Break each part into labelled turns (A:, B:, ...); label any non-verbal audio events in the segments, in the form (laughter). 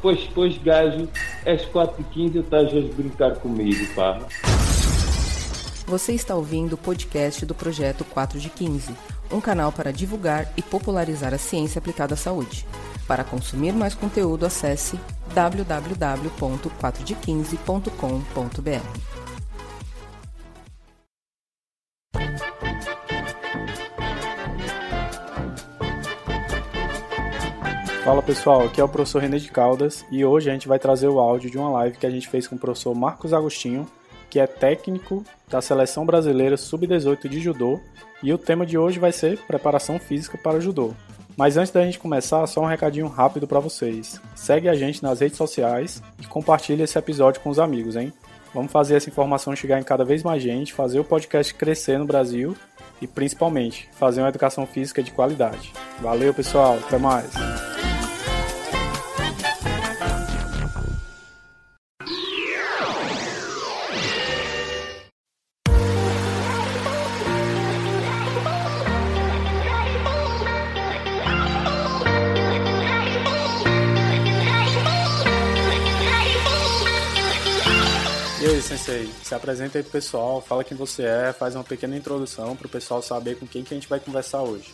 A: Pois, pois, gajo, às 4h15 estás a brincar comigo, pá.
B: Você está ouvindo o podcast do Projeto 4 de 15, um canal para divulgar e popularizar a ciência aplicada à saúde. Para consumir mais conteúdo, acesse www.4de15.com.br.
C: Fala pessoal, aqui é o professor René de Caldas e hoje a gente vai trazer o áudio de uma live que a gente fez com o professor Marcos Agostinho, que é técnico da seleção brasileira sub-18 de judô, e o tema de hoje vai ser preparação física para judô. Mas antes da gente começar, só um recadinho rápido para vocês. Segue a gente nas redes sociais e compartilhe esse episódio com os amigos, hein? Vamos fazer essa informação chegar em cada vez mais gente, fazer o podcast crescer no Brasil e principalmente fazer uma educação física de qualidade. Valeu, pessoal, até mais. Sensei, se apresenta aí pro pessoal, fala quem você é, faz uma pequena introdução para o pessoal saber com quem que a gente vai conversar hoje.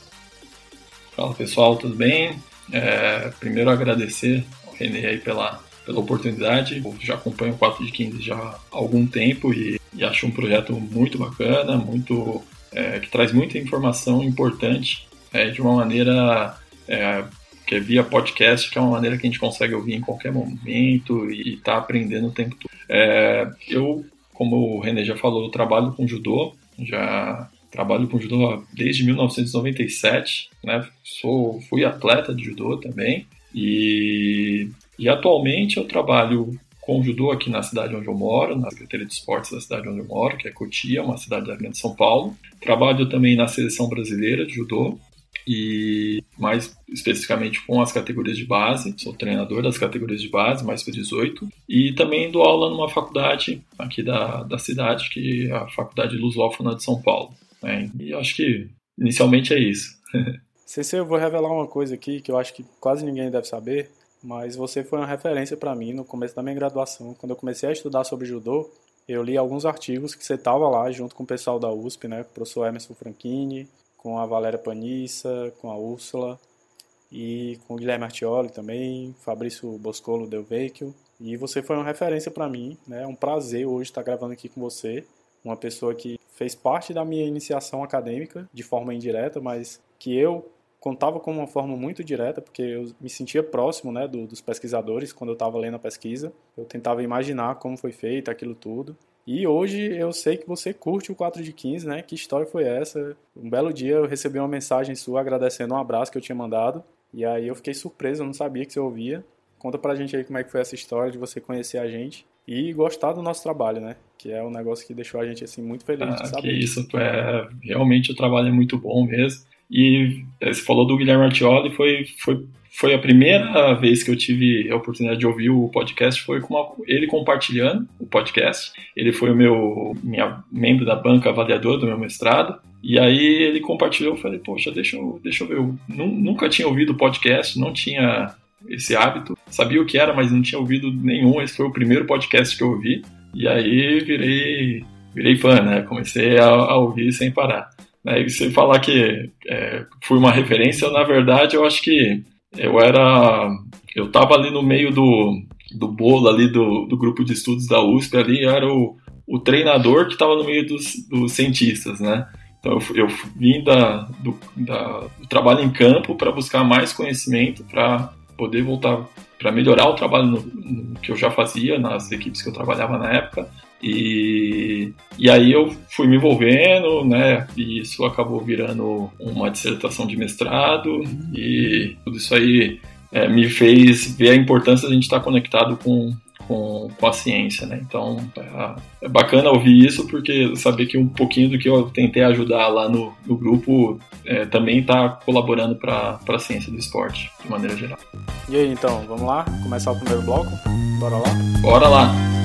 D: Fala pessoal, tudo bem? É, primeiro agradecer ao Renê aí pela, pela oportunidade. Eu já acompanho o 4 de 15 já há algum tempo e, e acho um projeto muito bacana, muito é, que traz muita informação importante é, de uma maneira é, que é via podcast, que é uma maneira que a gente consegue ouvir em qualquer momento e está aprendendo o tempo todo. É, eu, como o René já falou, trabalho com judô, já trabalho com judô desde 1997, né? Sou, fui atleta de judô também e, e atualmente eu trabalho com judô aqui na cidade onde eu moro, na Secretaria de Esportes da cidade onde eu moro, que é Cotia, uma cidade da Grande São Paulo. Trabalho também na seleção brasileira de judô e mais especificamente com as categorias de base. Sou treinador das categorias de base, mais para 18, e também dou aula numa faculdade aqui da, da cidade, que é a Faculdade Lusófona de São Paulo. Né? E acho que inicialmente é isso. (laughs)
C: Cecê, eu vou revelar uma coisa aqui que eu acho que quase ninguém deve saber, mas você foi uma referência para mim no começo da minha graduação. Quando eu comecei a estudar sobre judô, eu li alguns artigos que você estava lá junto com o pessoal da USP, né, o professor Emerson Franchini, com a Valéria Panissa, com a Úrsula e com o Guilherme Artioli também, Fabrício Boscolo Del Vecchio. E você foi uma referência para mim, né? É um prazer hoje estar gravando aqui com você, uma pessoa que fez parte da minha iniciação acadêmica de forma indireta, mas que eu contava com uma forma muito direta, porque eu me sentia próximo né, do, dos pesquisadores quando eu estava lendo a pesquisa. Eu tentava imaginar como foi feito aquilo tudo. E hoje eu sei que você curte o 4 de 15, né? Que história foi essa? Um belo dia eu recebi uma mensagem sua agradecendo um abraço que eu tinha mandado. E aí eu fiquei surpreso, eu não sabia que você ouvia. Conta pra gente aí como é que foi essa história de você conhecer a gente e gostar do nosso trabalho, né? Que é um negócio que deixou a gente assim muito feliz ah, de saber.
D: Que isso, é, realmente o trabalho é muito bom mesmo. E é, você falou do Guilherme Artioli, foi, foi foi a primeira vez que eu tive a oportunidade de ouvir o podcast, foi com uma, ele compartilhando o podcast. Ele foi o meu minha, membro da banca avaliador do meu mestrado. E aí ele compartilhou, eu falei, poxa, deixa eu, deixa eu ver. Eu nunca tinha ouvido o podcast, não tinha esse hábito. Sabia o que era, mas não tinha ouvido nenhum. Esse foi o primeiro podcast que eu ouvi. E aí virei, virei fã, né? Comecei a, a ouvir sem parar. Né? E você falar que é, fui uma referência, na verdade, eu acho que eu era. Eu tava ali no meio do, do bolo ali do, do grupo de estudos da USP ali, era o, o treinador que estava no meio dos, dos cientistas, né? Então eu, eu vim da, do, da, do trabalho em campo para buscar mais conhecimento, para poder voltar, para melhorar o trabalho no, no, que eu já fazia nas equipes que eu trabalhava na época. E, e aí eu fui me envolvendo, né? E isso acabou virando uma dissertação de mestrado e tudo isso aí é, me fez ver a importância de a gente estar conectado com, com, com a ciência, né? Então é, é, bacana ouvir isso porque saber que um pouquinho do que eu tentei ajudar lá no, no grupo é, também está colaborando para a ciência do esporte de maneira geral.
C: E aí então, vamos lá? Começar o primeiro bloco? Bora lá?
D: Bora lá!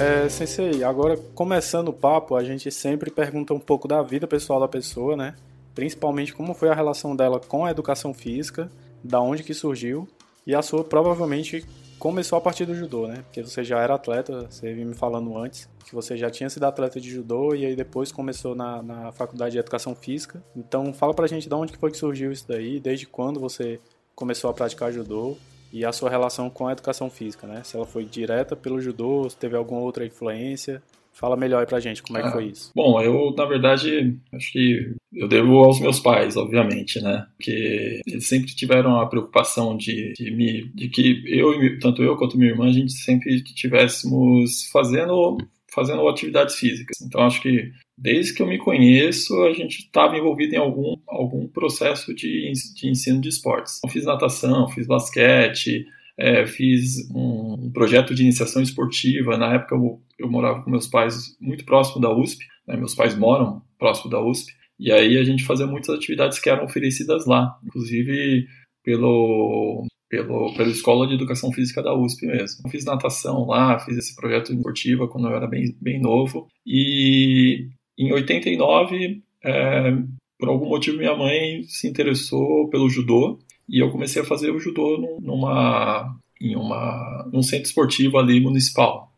C: É, sensei, agora começando o papo, a gente sempre pergunta um pouco da vida pessoal da pessoa, né? Principalmente como foi a relação dela com a educação física, da onde que surgiu, e a sua provavelmente começou a partir do judô, né? Porque você já era atleta, você vinha me falando antes que você já tinha sido atleta de judô e aí depois começou na, na faculdade de educação física. Então fala pra gente de onde que foi que surgiu isso daí, desde quando você começou a praticar judô e a sua relação com a educação física, né? Se ela foi direta pelo judô, se teve alguma outra influência. Fala melhor aí pra gente como é que foi ah, isso.
D: Bom, eu, na verdade, acho que eu devo aos meus pais, obviamente, né? Porque eles sempre tiveram a preocupação de, de, me, de que eu, tanto eu quanto minha irmã, a gente sempre estivéssemos fazendo fazendo atividades físicas. Então acho que desde que eu me conheço, a gente estava envolvido em algum, algum processo de, de ensino de esportes. Eu fiz natação, fiz basquete, é, fiz um, um, projeto de iniciação esportiva. Na época eu, eu, morava com meus pais muito próximo da USP, né? meus pais moram próximo da USP, e aí a gente fazia muitas atividades que eram oferecidas lá, inclusive pelo pelo, pela Escola de Educação Física da USP mesmo. Eu fiz natação lá, fiz esse projeto esportivo quando eu era bem, bem novo. E em 89, é, por algum motivo, minha mãe se interessou pelo judô e eu comecei a fazer o judô numa, em uma, num centro esportivo ali municipal.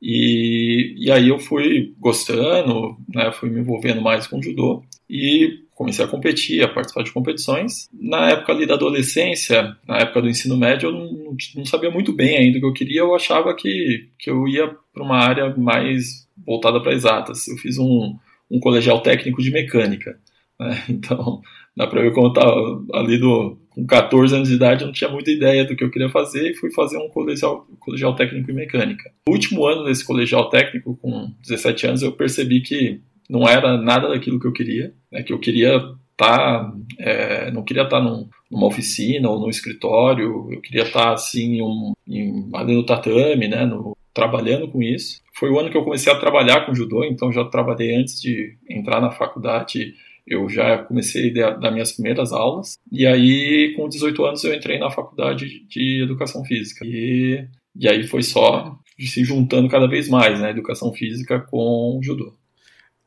D: E, e aí eu fui gostando, né, fui me envolvendo mais com o judô e comecei a competir, a participar de competições. Na época ali da adolescência, na época do ensino médio, eu não, não sabia muito bem ainda o que eu queria, eu achava que, que eu ia para uma área mais voltada para exatas. Eu fiz um, um colegial técnico de mecânica. Né? (laughs) Então, dá para ver como estava ali do, com 14 anos de idade, eu não tinha muita ideia do que eu queria fazer e fui fazer um colegial, colegial técnico em mecânica. No último ano desse colegial técnico, com 17 anos, eu percebi que não era nada daquilo que eu queria, né, que eu queria tá, é, não queria estar tá num, numa oficina ou num escritório, eu queria estar tá, assim um, em, ali no tatame, né, no, trabalhando com isso. Foi o ano que eu comecei a trabalhar com judô, então já trabalhei antes de entrar na faculdade, eu já comecei a dar minhas primeiras aulas. E aí, com 18 anos, eu entrei na faculdade de educação física. E, e aí foi só se juntando cada vez mais, né, educação física com judô.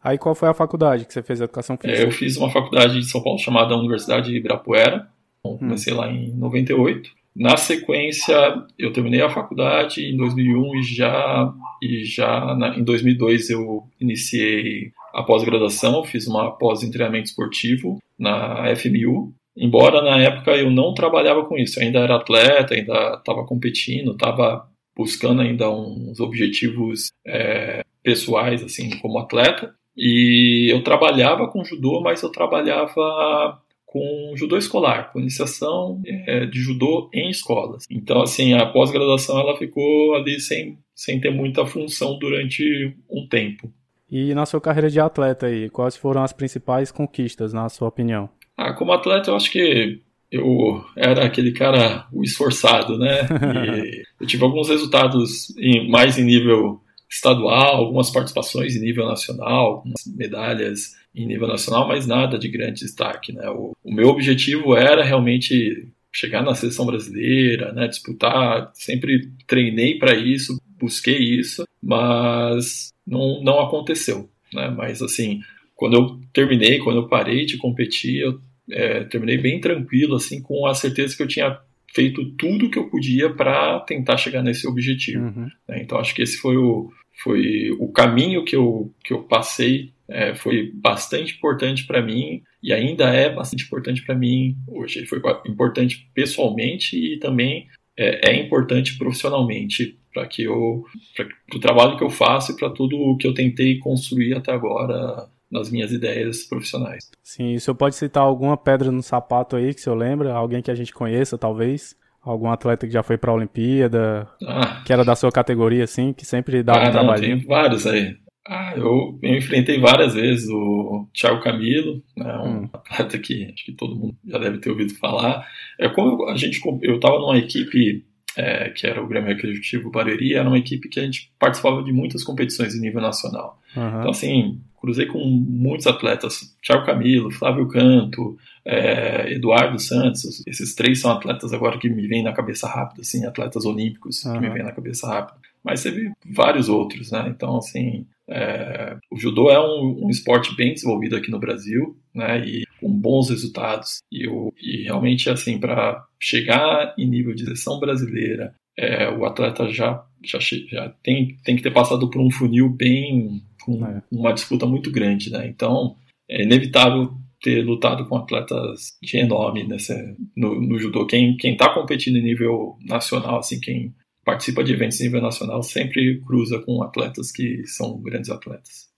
C: Aí qual foi a faculdade que você fez educação
D: física? É, eu fiz uma faculdade de São Paulo chamada Universidade de Ibirapuera. Hum. Comecei hum. lá em 98. Na sequência, eu terminei a faculdade em 2001 e já, e já na, em 2002 eu iniciei a pós-graduação, fiz uma pós em treinamento esportivo na FMU. Embora na época eu não trabalhava com isso, eu ainda era atleta, ainda estava competindo, estava buscando ainda uns objetivos é, pessoais assim como atleta e eu trabalhava com judô, mas eu trabalhava com judô escolar, com iniciação é, de judô em escolas. Então, assim, a pós-graduação ela ficou ali sem, sem ter muita função durante um tempo.
C: E na sua carreira de atleta aí, quais foram as principais conquistas, na sua opinião?
D: Ah, como atleta, eu acho que eu era aquele cara o esforçado, né? (laughs) E eu tive alguns resultados em, mais em nível estadual, algumas participações em nível nacional, algumas medalhas em nível nacional, mas nada de grande destaque. Né? O, o meu objetivo era realmente chegar na seleção brasileira, né? disputar, sempre treinei para isso, busquei isso, mas não, não aconteceu. Né? Mas assim, quando eu terminei, quando eu parei de competir, eu é, terminei bem tranquilo, assim, com a certeza que eu tinha feito tudo que eu podia para tentar chegar nesse objetivo. Uhum. Né? Então acho que esse foi o, foi o caminho que eu, que eu passei é, foi bastante importante para mim e ainda é bastante importante para mim hoje. Ele foi importante pessoalmente e também é, é importante profissionalmente para que eu para o trabalho que eu faço e para tudo o que eu tentei construir até agora nas minhas ideias profissionais.
C: Sim, o senhor pode citar alguma pedra no sapato aí que o senhor lembra? Alguém que a gente conheça, talvez? Algum atleta que já foi para a Olimpíada, ah. que era da sua categoria, assim, que sempre dava ah, um trabalho?
D: Tem vários aí. Ah, eu, eu, enfrentei várias vezes o Thiago Camilo, né, um hum. atleta que acho que todo mundo já deve ter ouvido falar. É como a gente, eu estava numa equipe é, que era o Grêmio Recreativo Barueri, era uma equipe que a gente participava de muitas competições em nível nacional. Uhum. Então, assim, cruzei com muitos atletas, Thiago Camilo, Flávio Canto, é, Eduardo Santos, esses três são atletas agora que me vêm na cabeça rápido, assim, atletas olímpicos uhum. que me vêm na cabeça rápido. mas teve vários outros, né? Então, assim, é, o judô é um, um, esporte bem desenvolvido aqui no Brasil, né? E com bons resultados. E, o, e realmente, assim, para chegar em nível de seleção brasileira, é, o atleta já, já, já tem, tem que ter passado por um funil bem. Com é. uma disputa muito grande, né? Então, é inevitável ter lutado com atletas de renome nessa, no, no judô. Quem está competindo em nível nacional, assim, quem participa de eventos em nível nacional sempre cruza com atletas que são grandes atletas.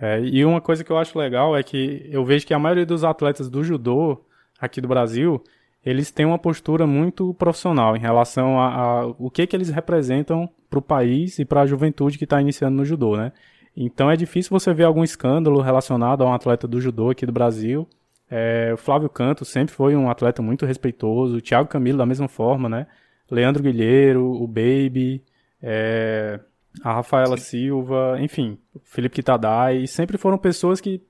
C: É, e uma coisa que eu acho legal é que eu vejo que a maioria dos atletas do judô aqui do Brasil, eles têm uma postura muito profissional em relação a, a o que, que eles representam para o país e para a juventude que está iniciando no judô, né? Então é difícil você ver algum escândalo relacionado a um atleta do judô aqui do Brasil. É, o Flávio Canto sempre foi um atleta muito respeitoso, o Thiago Camilo da mesma forma, né? Leandro Guilheiro, o Baby, é, a Rafaela Sim. Silva, enfim, o Felipe Kitadai, sempre foram pessoas que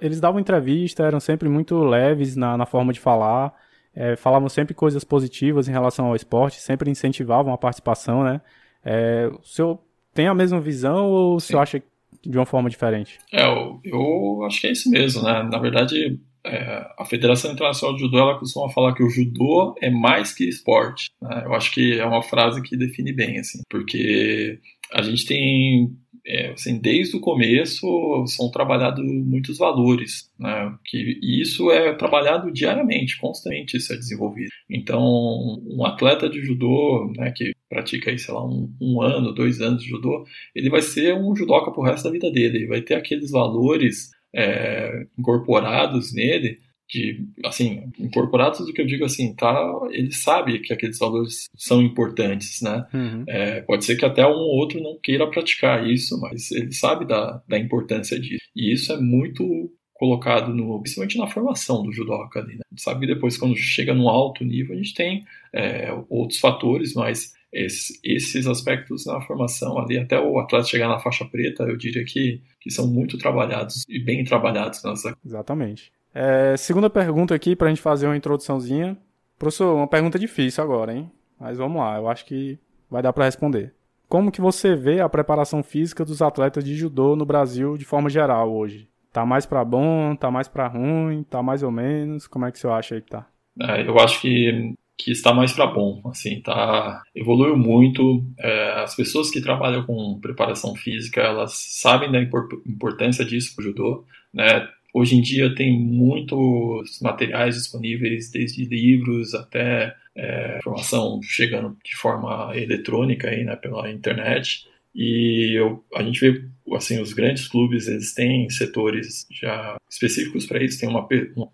C: eles davam entrevista, eram sempre muito leves na, na forma de falar, é, falavam sempre coisas positivas em relação ao esporte, sempre incentivavam a participação, né? É, o senhor tem a mesma visão ou o senhor acha de uma forma diferente?
D: É, eu, eu acho que é isso mesmo, né? Na verdade, é, a Federação Internacional de Judô ela costuma falar que o judô é mais que esporte. Né? Eu acho que é uma frase que define bem, assim, porque a gente tem é, assim, desde o começo são trabalhados muitos valores, né? Que isso é trabalhado diariamente, constantemente isso é desenvolvido. Então, um atleta de judô, né, que pratica aí, sei lá, um, um ano, dois anos de judô, ele vai ser um judoca pro resto da vida dele. Ele vai ter aqueles valores é, incorporados nele, de, assim, incorporados do que eu digo assim, tá, ele sabe que aqueles valores são importantes, né? Uhum. É, pode ser que até um ou outro não queira praticar isso, mas ele sabe da, da importância disso. E isso é muito colocado no, principalmente na formação do judoca ali, né? sabe que depois quando chega no alto nível a gente tem é, outros fatores, mas esses, esses aspectos na formação ali, até o atleta chegar na faixa preta, eu diria que, que são muito trabalhados e bem trabalhados nessa.
C: Exatamente. É, segunda pergunta aqui para a gente fazer uma introduçãozinha. Professor, uma pergunta difícil agora, hein? Mas vamos lá, eu acho que vai dar para responder. Como que você vê a preparação física dos atletas de judô no Brasil de forma geral hoje? Tá mais para bom, tá mais para ruim, tá mais ou menos? Como é que você acha aí que tá?
D: É, eu acho que que está mais para bom, assim, tá evoluiu muito. É, as pessoas que trabalham com preparação física, elas sabem da importância disso para o judô, né? Hoje em dia tem muitos materiais disponíveis, desde livros até é, informação chegando de forma eletrônica aí, né, pela internet. E eu, a gente vê, assim, os grandes clubes, eles têm setores já específicos para isso. Tem uma,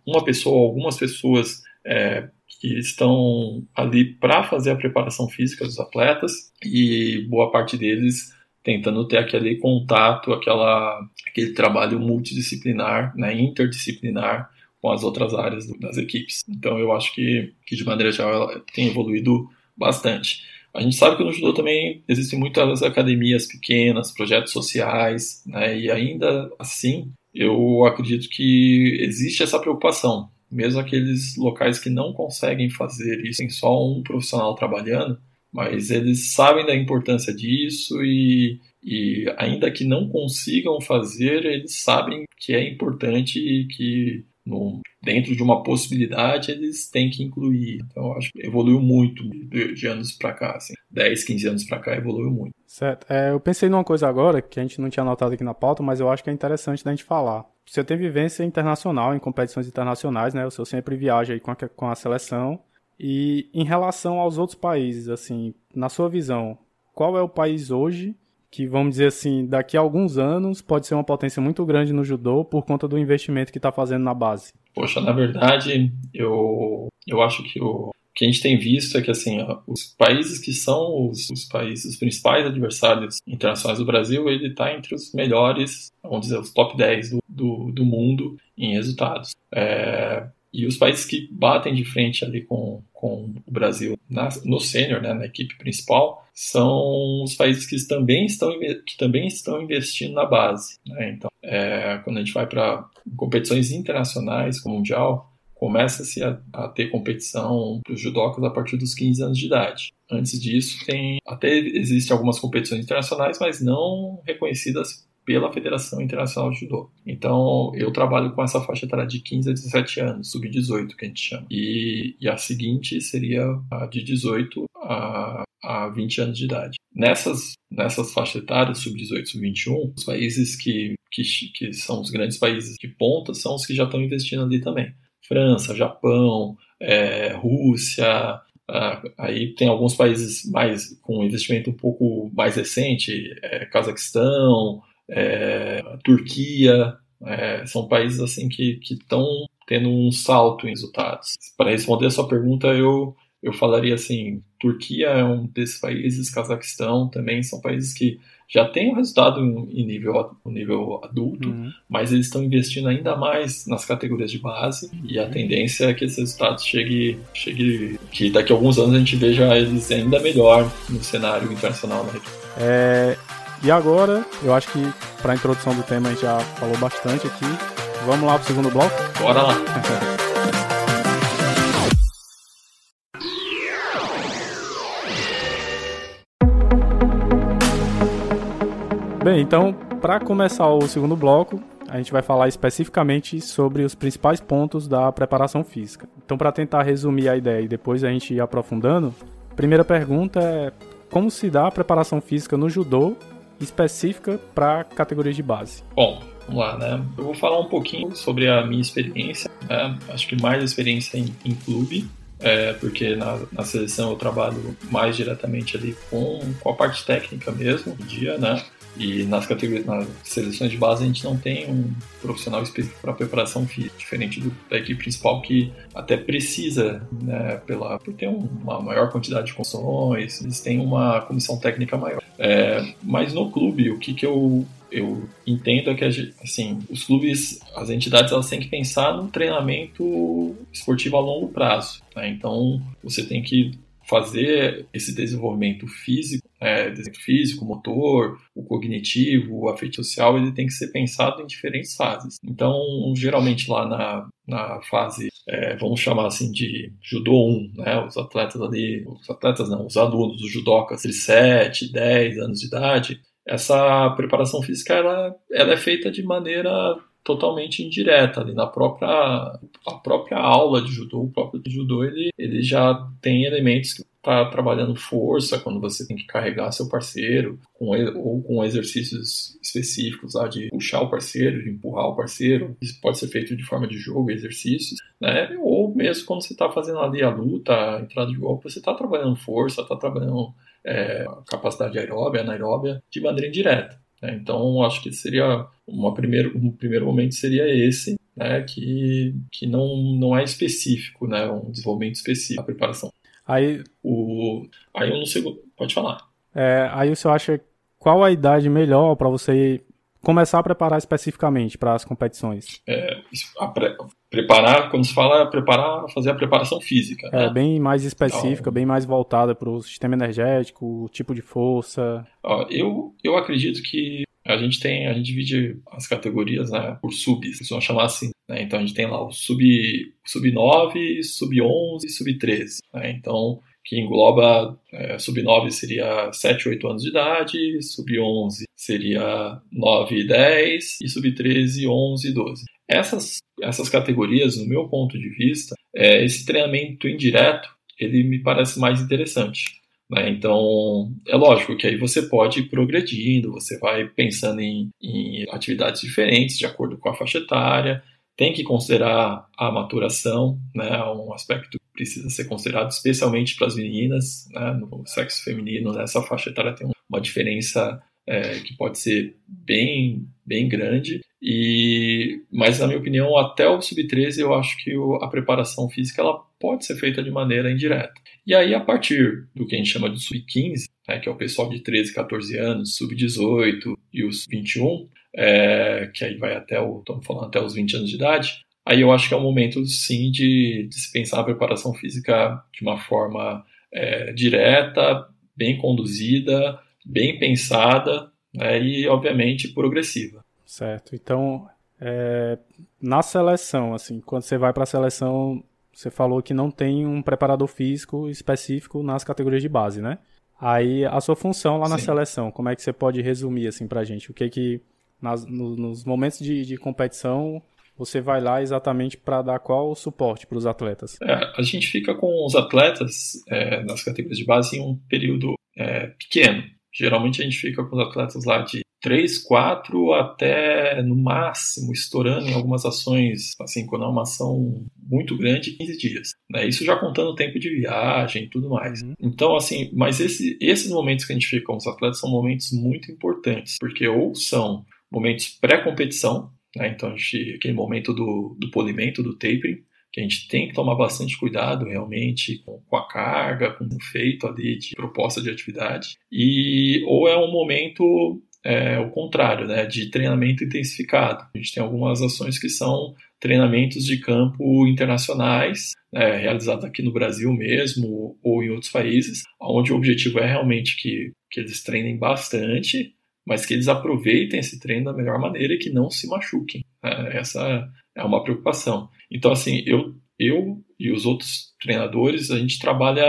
D: uma pessoa, algumas pessoas é, que estão ali para fazer a preparação física dos atletas e boa parte deles tentando ter aquele contato, aquela, aquele trabalho multidisciplinar, né, interdisciplinar com as outras áreas das equipes. Então eu acho que, que de maneira geral ela tem evoluído bastante. A gente sabe que no judô também existem muitas academias pequenas, projetos sociais, né, e ainda assim eu acredito que existe essa preocupação mesmo aqueles locais que não conseguem fazer isso, tem só um profissional trabalhando, mas eles sabem da importância disso e, e ainda que não consigam fazer, eles sabem que é importante e que no, dentro de uma possibilidade eles têm que incluir. Então eu acho que evoluiu muito de, de anos para cá, assim, 10, 15 anos para cá evoluiu muito.
C: Certo. É, eu pensei numa coisa agora que a gente não tinha anotado aqui na pauta, mas eu acho que é interessante da gente falar você tem vivência internacional, em competições internacionais, né? O senhor sempre viaja aí com a, com a seleção. E em relação aos outros países, assim, na sua visão, qual é o país hoje que, vamos dizer assim, daqui a alguns anos pode ser uma potência muito grande no judô por conta do investimento que está fazendo na base?
D: Poxa, na verdade, eu, eu acho que o, que a gente tem visto é que assim os países que são os, os países os principais adversários internacionais do Brasil ele está entre os melhores vamos dizer os top 10 do, do, do mundo em resultados é, e os países que batem de frente ali com, com o Brasil na, no sênior, né, na equipe principal, são os países que também estão, que também estão investindo na base. Né? Então, é, quando a gente vai para competições internacionais, como o Mundial, começa-se a, a, ter competição para os judocas a partir dos 15 anos de idade. Antes disso, tem até existem algumas competições internacionais, mas não reconhecidas pela Federação Internacional de Judô. Então, eu trabalho com essa faixa etária de 15 a 17 anos, sub-18 que a gente chama. E, e, a seguinte seria a de 18 a, a 20 anos de idade. Nessas, nessas faixas etárias, sub-18 sub-21, os países que, que, que são os grandes países de ponta são os que já estão investindo ali também. França, Japão, é, Rússia, aí tem alguns países mais com investimento um pouco mais recente, é, Cazaquistão, é, Turquia, é, são países assim que estão tendo um salto em resultados. Para responder a sua pergunta, eu, eu falaria assim, Turquia é um desses países, Cazaquistão também são países que já tem o resultado em nível, nível adulto, uhum. mas eles estão investindo ainda mais nas categorias de base uhum. e a uhum. tendência é que esses resultados chegue, chegue que daqui a alguns anos a gente veja eles ainda melhor no cenário internacional na região.
C: É, e agora, eu acho que para a introdução do tema a gente já falou bastante aqui. Vamos lá para o segundo bloco?
D: Bora lá! (laughs)
C: Bem, então, para começar o segundo bloco, a gente vai falar especificamente sobre os principais pontos da preparação física. Então, para tentar resumir a ideia e depois a gente ir aprofundando, primeira pergunta é como se dá a preparação física no judô específica para categorias de base?
D: Bom, vamos lá, né? Eu vou falar um pouquinho sobre a minha experiência, né? acho que mais experiência em, em clube, é, porque na, na, seleção eu trabalho mais diretamente ali com, com a parte técnica mesmo, no dia, né? E nas categorias, nas seleções de base a gente não tem um profissional específico para preparação física, diferente do, da equipe principal que até precisa, né, pela, por ter uma maior quantidade de funções, eles têm uma comissão técnica maior. É, mas no clube, o que, que eu eu entendo é que assim os clubes as entidades elas têm que pensar no treinamento esportivo a longo prazo né? então você tem que fazer esse desenvolvimento físico, é, desenvolvimento físico, motor, o cognitivo, o afetivo social, ele tem que ser pensado em diferentes fases. Então, geralmente lá na, na fase, é, vamos chamar assim de judô 1, né, os atletas ali, os atletas não, os alunos, os judocas de 7, 10 anos de idade, essa preparação física ela, ela é feita de maneira totalmente indireta ali na própria a própria aula de judô, o próprio judô ele, ele já tem elementos que tá trabalhando força quando você tem que carregar seu parceiro com ou com exercícios específicos lá de puxar o parceiro, de empurrar o parceiro. Isso pode ser feito de forma de jogo, exercícios, né? Ou mesmo quando você está fazendo ali a luta, a entrada de golpe, você está trabalhando força, está trabalhando é, capacidade aeróbia, anaeróbia de maneira indireta. Né? Então, acho que seria uma primeiro, um primeiro momento seria esse, né? que, que não, não é específico, né? um desenvolvimento específico, a preparação.
C: Aí,
D: o, aí eu não sei, pode falar.
C: É, aí você acha qual a idade melhor para você começar a preparar especificamente para as competições?
D: É, pre preparar, quando se fala preparar, fazer a preparação física.
C: É, né? bem mais específica, então, bem mais voltada para o sistema energético, o tipo de força.
D: Ó, eu, eu acredito que a gente tem, a gente divide as categorias né, por subs, vamos chamar assim. Né? Então a gente tem lá o sub, sub 9, sub 11 sub 13. Né? Então, que engloba é, sub 9 seria 7, 8 anos de idade, sub 11 seria 9 e 10 e sub 13, 11 e 12. Essas, essas categorias, no meu ponto de vista, é, esse treinamento indireto ele me parece mais interessante. Né? Então, é lógico que aí você pode ir progredindo, você vai pensando em, em atividades diferentes de acordo com a faixa etária, tem que considerar a maturação, né, um aspecto que precisa ser considerado especialmente para as meninas, né, no sexo feminino, nessa faixa etária tem uma diferença é, que pode ser bem, bem grande. E, mas, na minha opinião, até o sub-13 eu acho que o, a preparação física ela pode ser feita de maneira indireta. E aí, a partir do que a gente chama de sub-15, né, que é o pessoal de 13, 14 anos, sub-18 e os 21, é, que aí vai até o, estamos falando até os 20 anos de idade, aí eu acho que é o momento, sim, de, de se pensar a preparação física de uma forma é, direta, bem conduzida, bem pensada né, e, obviamente, progressiva.
C: Certo. Então, É, na seleção, assim, quando você vai para a seleção, você falou que não tem um preparador físico específico nas categorias de base, né? Aí a sua função lá na Sim. seleção, como é que você pode resumir assim pra gente? O que que nas, no, nos momentos de, de, competição você vai lá exatamente para dar qual suporte para os atletas?
D: É, a gente fica com os atletas é, nas categorias de base em um período é, pequeno. Geralmente a gente fica com os atletas lá de 3, 4 até no máximo, estourando em algumas ações, assim, quando é uma ação muito grande, 15 dias. Né? Isso já contando o tempo de viagem e tudo mais. Uhum. Então, assim, mas esse, esses momentos que a gente fica com os atletas são momentos muito importantes, porque ou são momentos pré-competição, né? então a gente, aquele momento do, do polimento, do tapering, que a gente tem que tomar bastante cuidado realmente com, a carga, com o feito ali de proposta de atividade, e ou é um momento é, o contrário, né, de treinamento intensificado. A gente tem algumas ações que são treinamentos de campo internacionais, né, realizados aqui no Brasil mesmo ou em outros países, onde o objetivo é realmente que, que eles treinem bastante, mas que eles aproveitem esse treino da melhor maneira e que não se machuquem. É, essa é uma preocupação. Então, assim, eu, eu e os outros treinadores, a gente trabalha,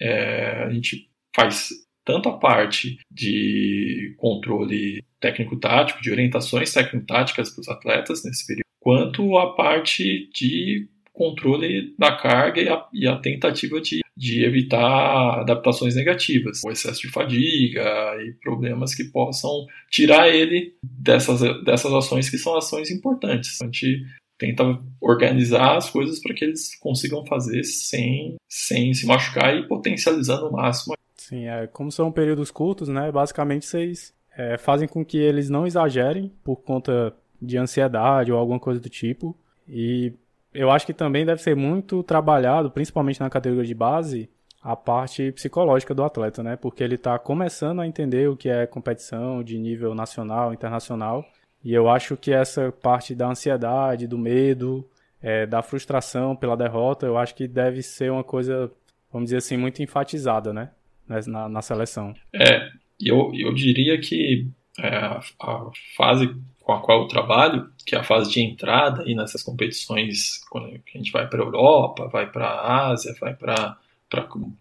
D: é, a gente faz tanto a parte de controle técnico-tático, de orientações técnico-táticas para os atletas nesse período, quanto a parte de controle da carga e a, e a tentativa de, de evitar adaptações negativas, o excesso de fadiga e problemas que possam tirar ele dessas, dessas ações que são ações importantes. A gente tenta organizar as coisas para que eles consigam fazer sem, sem se machucar e potencializando o máximo
C: Sim, é, como são períodos curtos, né? Basicamente vocês é, fazem com que eles não exagerem por conta de ansiedade ou alguma coisa do tipo. E eu acho que também deve ser muito trabalhado, principalmente na categoria de base, a parte psicológica do atleta, né? Porque ele está começando a entender o que é competição de nível nacional, internacional. E eu acho que essa parte da ansiedade, do medo, é, da frustração pela derrota, eu acho que deve ser uma coisa, vamos dizer assim, muito enfatizada, né? Né, na, na seleção.
D: É, eu, eu diria que é, a, fase com a qual eu trabalho, que é a fase de entrada aí nessas competições, quando a gente vai para a Europa, vai para a Ásia, vai para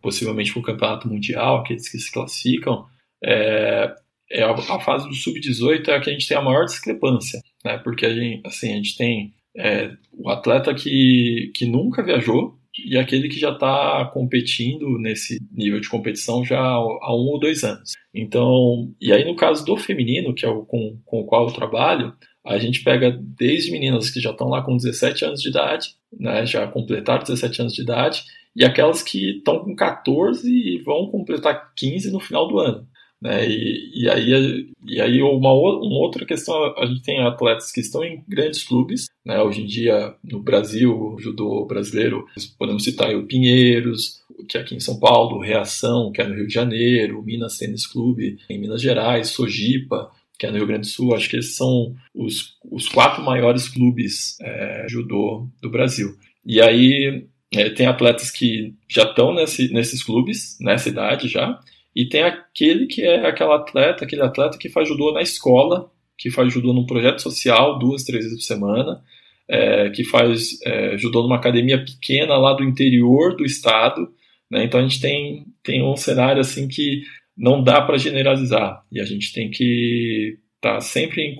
D: possivelmente para o Campeonato Mundial, aqueles que se classificam, é, é a, fase do sub-18 é a que a gente tem a maior discrepância, né? Porque a gente, assim, a gente tem é, o atleta que, que nunca viajou, e aquele que já está competindo nesse nível de competição já há um ou dois anos. Então, e aí no caso do feminino, que é o com, com o qual eu trabalho, a gente pega desde meninas que já estão lá com 17 anos de idade, né, já completaram 17 anos de idade, e aquelas que estão com 14 e vão completar 15 no final do ano. Né? E, e, aí, e aí uma, uma outra questão, a gente tem atletas que estão em grandes clubes, né? hoje em dia no Brasil, judô brasileiro, podemos citar o Pinheiros, que é aqui em São Paulo, Reação, que é no Rio de Janeiro, Minas Tênis Clube em Minas Gerais, Sojipa, que é no Rio Grande do Sul, acho que esses são os, os quatro maiores clubes é, judô do Brasil. E aí é, tem atletas que já estão nesse, nesses clubes, nessa idade já, e tem aquele que é aquele atleta, aquele atleta que faz judô na escola, que faz judô num projeto social duas, três vezes por semana, é, que faz é, judô numa academia pequena lá do interior do estado. Né? Então a gente tem, tem um cenário assim que não dá para generalizar e a gente tem que estar tá sempre em,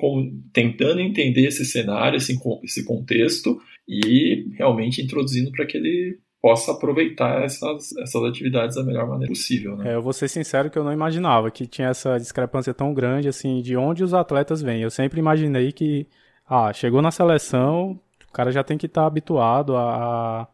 D: tentando entender esse cenário, esse, esse contexto e realmente introduzindo para que ele possa aproveitar essas, essas atividades da melhor maneira possível. Né?
C: É, eu vou ser sincero que eu não imaginava que tinha essa discrepância tão grande assim de onde os atletas vêm. Eu sempre imaginei que ah, chegou na seleção, o cara já tem que estar tá habituado a,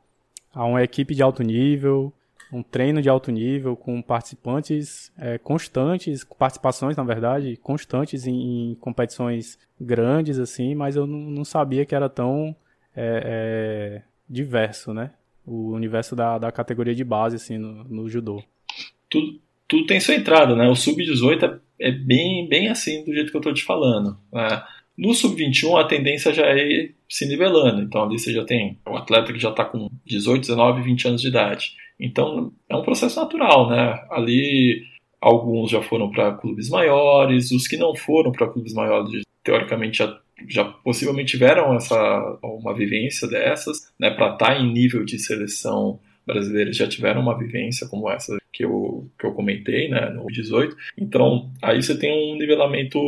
C: a uma equipe de alto nível, um treino de alto nível com participantes é, constantes, participações na verdade constantes em, em, competições grandes assim, mas eu não, sabia que era tão é, é, diverso, né? O universo da, da categoria de base, assim, no, no judô.
D: Tudo, tudo tem sua entrada, né? O sub-18 é, é, bem, bem assim do jeito que eu estou te falando. Né? No sub-21 a tendência já é se nivelando, então ali você já tem o atleta que já está com 18, 19, 20 anos de idade. Então é um processo natural, né? Ali alguns já foram para clubes maiores, os que não foram para clubes maiores teoricamente já já possivelmente tiveram essa uma vivência dessas, né, para estar tá em nível de seleção brasileira já tiveram uma vivência como essa que eu, que eu comentei, né, no 18. Então, aí você tem um nivelamento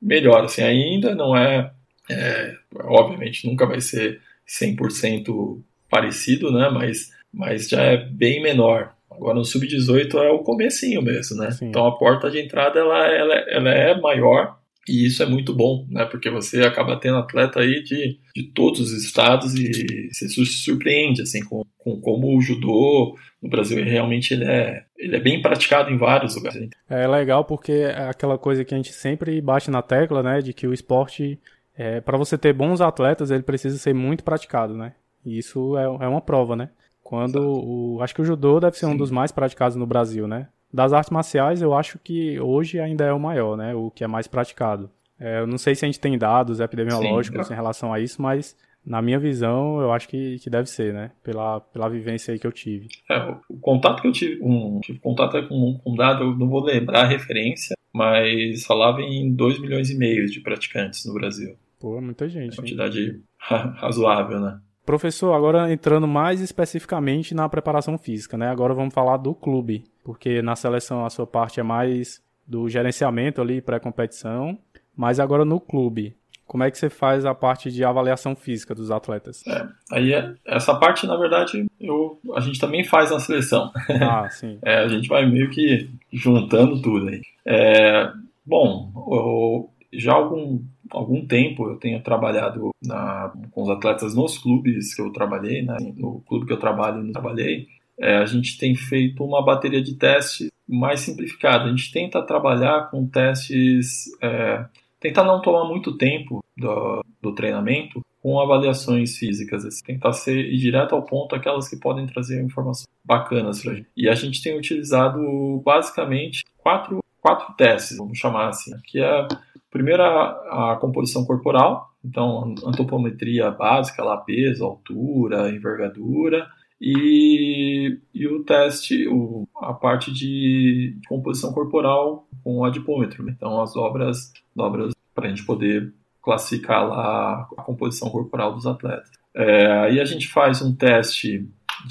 D: melhor, assim, ainda não é, é obviamente nunca vai ser 100% parecido, né, mas, mas já é bem menor. Agora no sub-18 é o comecinho mesmo, né? Sim. Então a porta de entrada ela, ela, ela é maior e isso é muito bom, né? Porque você acaba tendo atleta aí de, de todos os estados e você se surpreende, assim, com, com como o judô no Brasil realmente ele é, ele é bem praticado em vários lugares.
C: É legal porque é aquela coisa que a gente sempre bate na tecla, né? De que o esporte, é, para você ter bons atletas, ele precisa ser muito praticado, né? E isso é, é uma prova, né? Quando o, acho que o judô deve ser Sim. um dos mais praticados no Brasil, né? Das artes marciais, eu acho que hoje ainda é o maior, né? O que é mais praticado. É, eu não sei se a gente tem dados epidemiológicos Sim, em relação a isso, mas na minha visão, eu acho que, que deve ser, né? Pela, pela vivência aí que eu tive.
D: É, o contato que eu tive, um, tive contato com um dado, eu não vou lembrar a referência, mas falava em 2 milhões e meio de praticantes no Brasil.
C: Pô, muita gente.
D: É uma quantidade (laughs) razoável, né?
C: Professor, agora entrando mais especificamente na preparação física, né? Agora vamos falar do clube, porque na seleção a sua parte é mais do gerenciamento ali, pré-competição, mas agora no clube, como é que você faz a parte de avaliação física dos atletas?
D: É, aí é, essa parte, na verdade, eu, a gente também faz na seleção.
C: Ah, (laughs) sim.
D: É, a gente vai meio que juntando tudo aí. É, bom, eu, já algum, algum tempo eu tenho trabalhado na, com os atletas nos clubes que eu trabalhei, né? no clube que eu trabalho não trabalhei, é, a gente tem feito uma bateria de testes mais simplificada. A gente tenta trabalhar com testes, é, tentar não tomar muito tempo do, do treinamento com avaliações físicas, assim, tentar ser ir direto ao ponto aquelas que podem trazer informações bacanas pra gente. E a gente tem utilizado basicamente quatro, quatro testes, vamos chamar assim, que é Primeiro, a, a, composição corporal, então antropometria básica, lá peso, altura, envergadura, e, e o teste, o, a parte de, composição corporal com o adipômetro. Né? Então, as obras, obras para a gente poder classificar lá a composição corporal dos atletas. É, aí a gente faz um teste,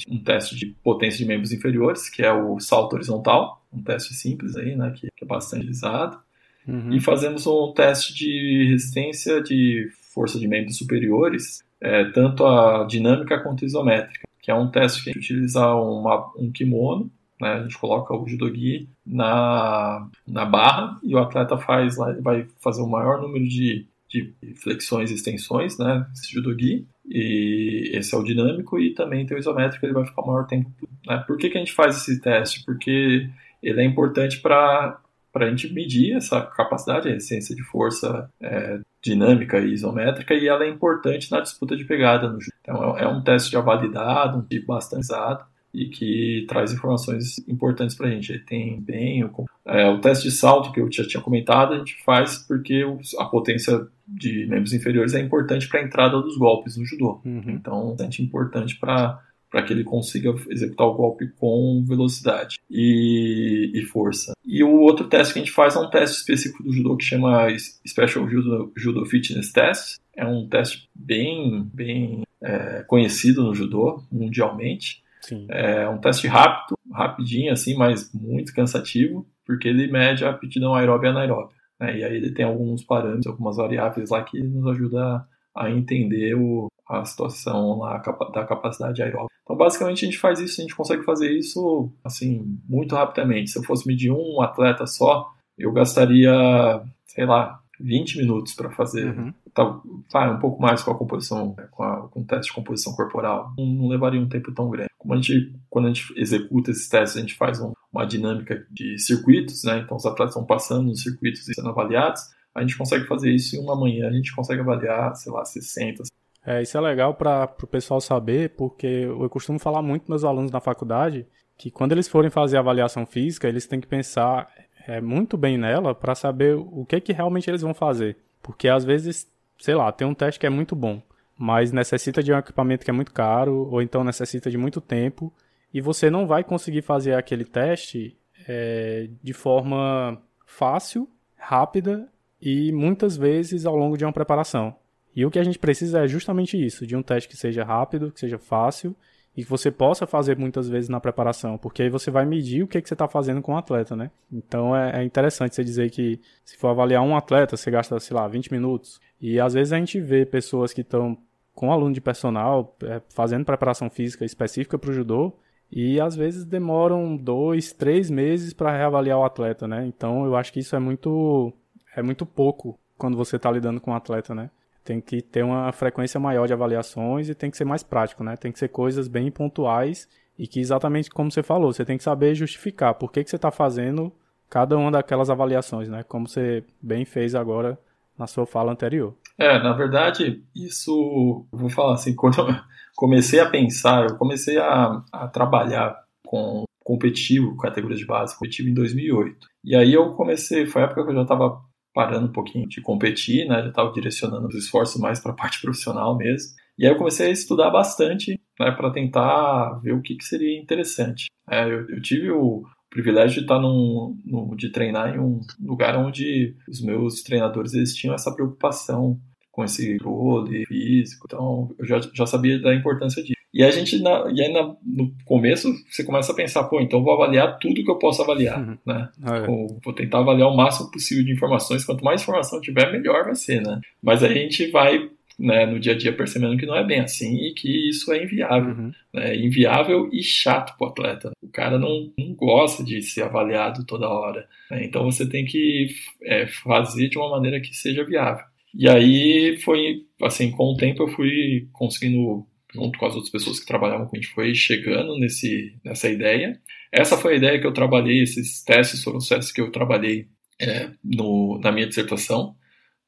D: um teste de potência de membros inferiores, que é o salto horizontal, um teste simples aí, né, que, que é bastante usado. Uhum. E fazemos um teste de resistência de força de membros superiores, é, tanto a dinâmica quanto a isométrica, que é um teste que a gente utiliza uma, um kimono, né, a gente coloca o judogi na, na barra e o atleta faz vai fazer o maior número de, de flexões e extensões, né, esse judogi, e esse é o dinâmico, e também tem o isométrico, ele vai ficar o maior tempo. Né? Por que, que a gente faz esse teste? Porque ele é importante para para a gente medir essa capacidade, a essência de força é, dinâmica e isométrica, e ela é importante na disputa de pegada no jogo. Então é um teste já validado, um bastante usado, e que traz informações importantes para a gente. Ele tem bem o, é, o teste de salto que eu já tinha comentado, a gente faz porque a potência de membros inferiores é importante para a entrada dos golpes no judô. Uhum. Então, é importante para para que ele consiga executar o golpe com velocidade e, e, força. E o outro teste que a gente faz é um teste específico do judô que chama Special Judo, judo Fitness Test. É um teste bem, bem é, conhecido no judô mundialmente. Sim. É um teste rápido, rapidinho assim, mas muito cansativo, porque ele mede a aptidão aeróbia e anaeróbia. Né? E aí ele tem alguns parâmetros, algumas variáveis lá que nos ajuda a entender o, a situação lá da capacidade aeróbica. Então, basicamente, a gente faz isso, a gente consegue fazer isso, assim, muito rapidamente. Se eu fosse medir um atleta só, eu gastaria, sei lá, 20 minutos para fazer. Uhum. Tá, tá, um pouco mais com a composição, com, a, com o teste de composição corporal. Não, não, levaria um tempo tão grande. Como a gente, quando a gente executa esses testes, a gente faz um, uma dinâmica de circuitos, né? Então, os atletas estão passando nos circuitos e sendo avaliados. A gente consegue fazer isso em uma manhã, a gente consegue avaliar, sei lá, 60,
C: é, isso é legal para o pessoal saber, porque eu costumo falar muito com meus alunos na faculdade que quando eles forem fazer avaliação física, eles têm que pensar é, muito bem nela para saber o que, que realmente eles vão fazer. Porque às vezes, sei lá, tem um teste que é muito bom, mas necessita de um equipamento que é muito caro, ou então necessita de muito tempo, e você não vai conseguir fazer aquele teste é, de forma fácil, rápida e muitas vezes ao longo de uma preparação. E o que a gente precisa é justamente isso, de um teste que seja rápido, que seja fácil e que você possa fazer muitas vezes na preparação, porque aí você vai medir o que, que você está fazendo com o atleta, né? Então é, é, interessante você dizer que se for avaliar um atleta, você gasta, sei lá, 20 minutos. E às vezes a gente vê pessoas que estão com aluno de personal, é, fazendo preparação física específica para o judô, e às vezes demoram dois, três meses para reavaliar o atleta, né? Então eu acho que isso é muito, é muito pouco quando você está lidando com o atleta, né? Tem que ter uma frequência maior de avaliações e tem que ser mais prático, né? Tem que ser coisas bem pontuais e que exatamente como você falou, você tem que saber justificar por que, que você está fazendo cada uma daquelas avaliações, né? Como você bem fez agora na sua fala anterior.
D: É, na verdade, isso, vou falar assim, (laughs) quando eu comecei a pensar, eu comecei a, a trabalhar com competitivo, categoria de base, competitivo em 2008. E aí eu comecei, foi a época que eu já estava parando um pouquinho de competir, né? Já estava direcionando os esforços mais para a parte (laughs) profissional mesmo. E aí eu comecei a estudar bastante, né, para tentar ver o que, que seria interessante. É, eu, eu, tive o privilégio de estar num, num, de treinar em um lugar onde os meus treinadores eles tinham essa preocupação com esse controle físico, então eu já, já sabia da importância disso. E a gente, na, e aí na, no começo, você começa a pensar, pô, então vou avaliar tudo que eu posso avaliar, uhum. né? Ah, é. Vou tentar avaliar o máximo possível de informações, quanto mais informação tiver, melhor vai ser, né? Mas a gente vai né, no dia a dia percebendo que não é bem assim e que isso é inviável. Uhum. Né, inviável e chato para o atleta. O cara não, não gosta de ser avaliado toda hora. Né, então você tem que é, fazer de uma maneira que seja viável. E aí foi assim, com o tempo eu fui conseguindo junto com as outras pessoas que trabalhavam com a gente, foi chegando nesse, nessa ideia. Essa foi a ideia que eu trabalhei, esses testes foram os testes que eu trabalhei é, no, na minha dissertação.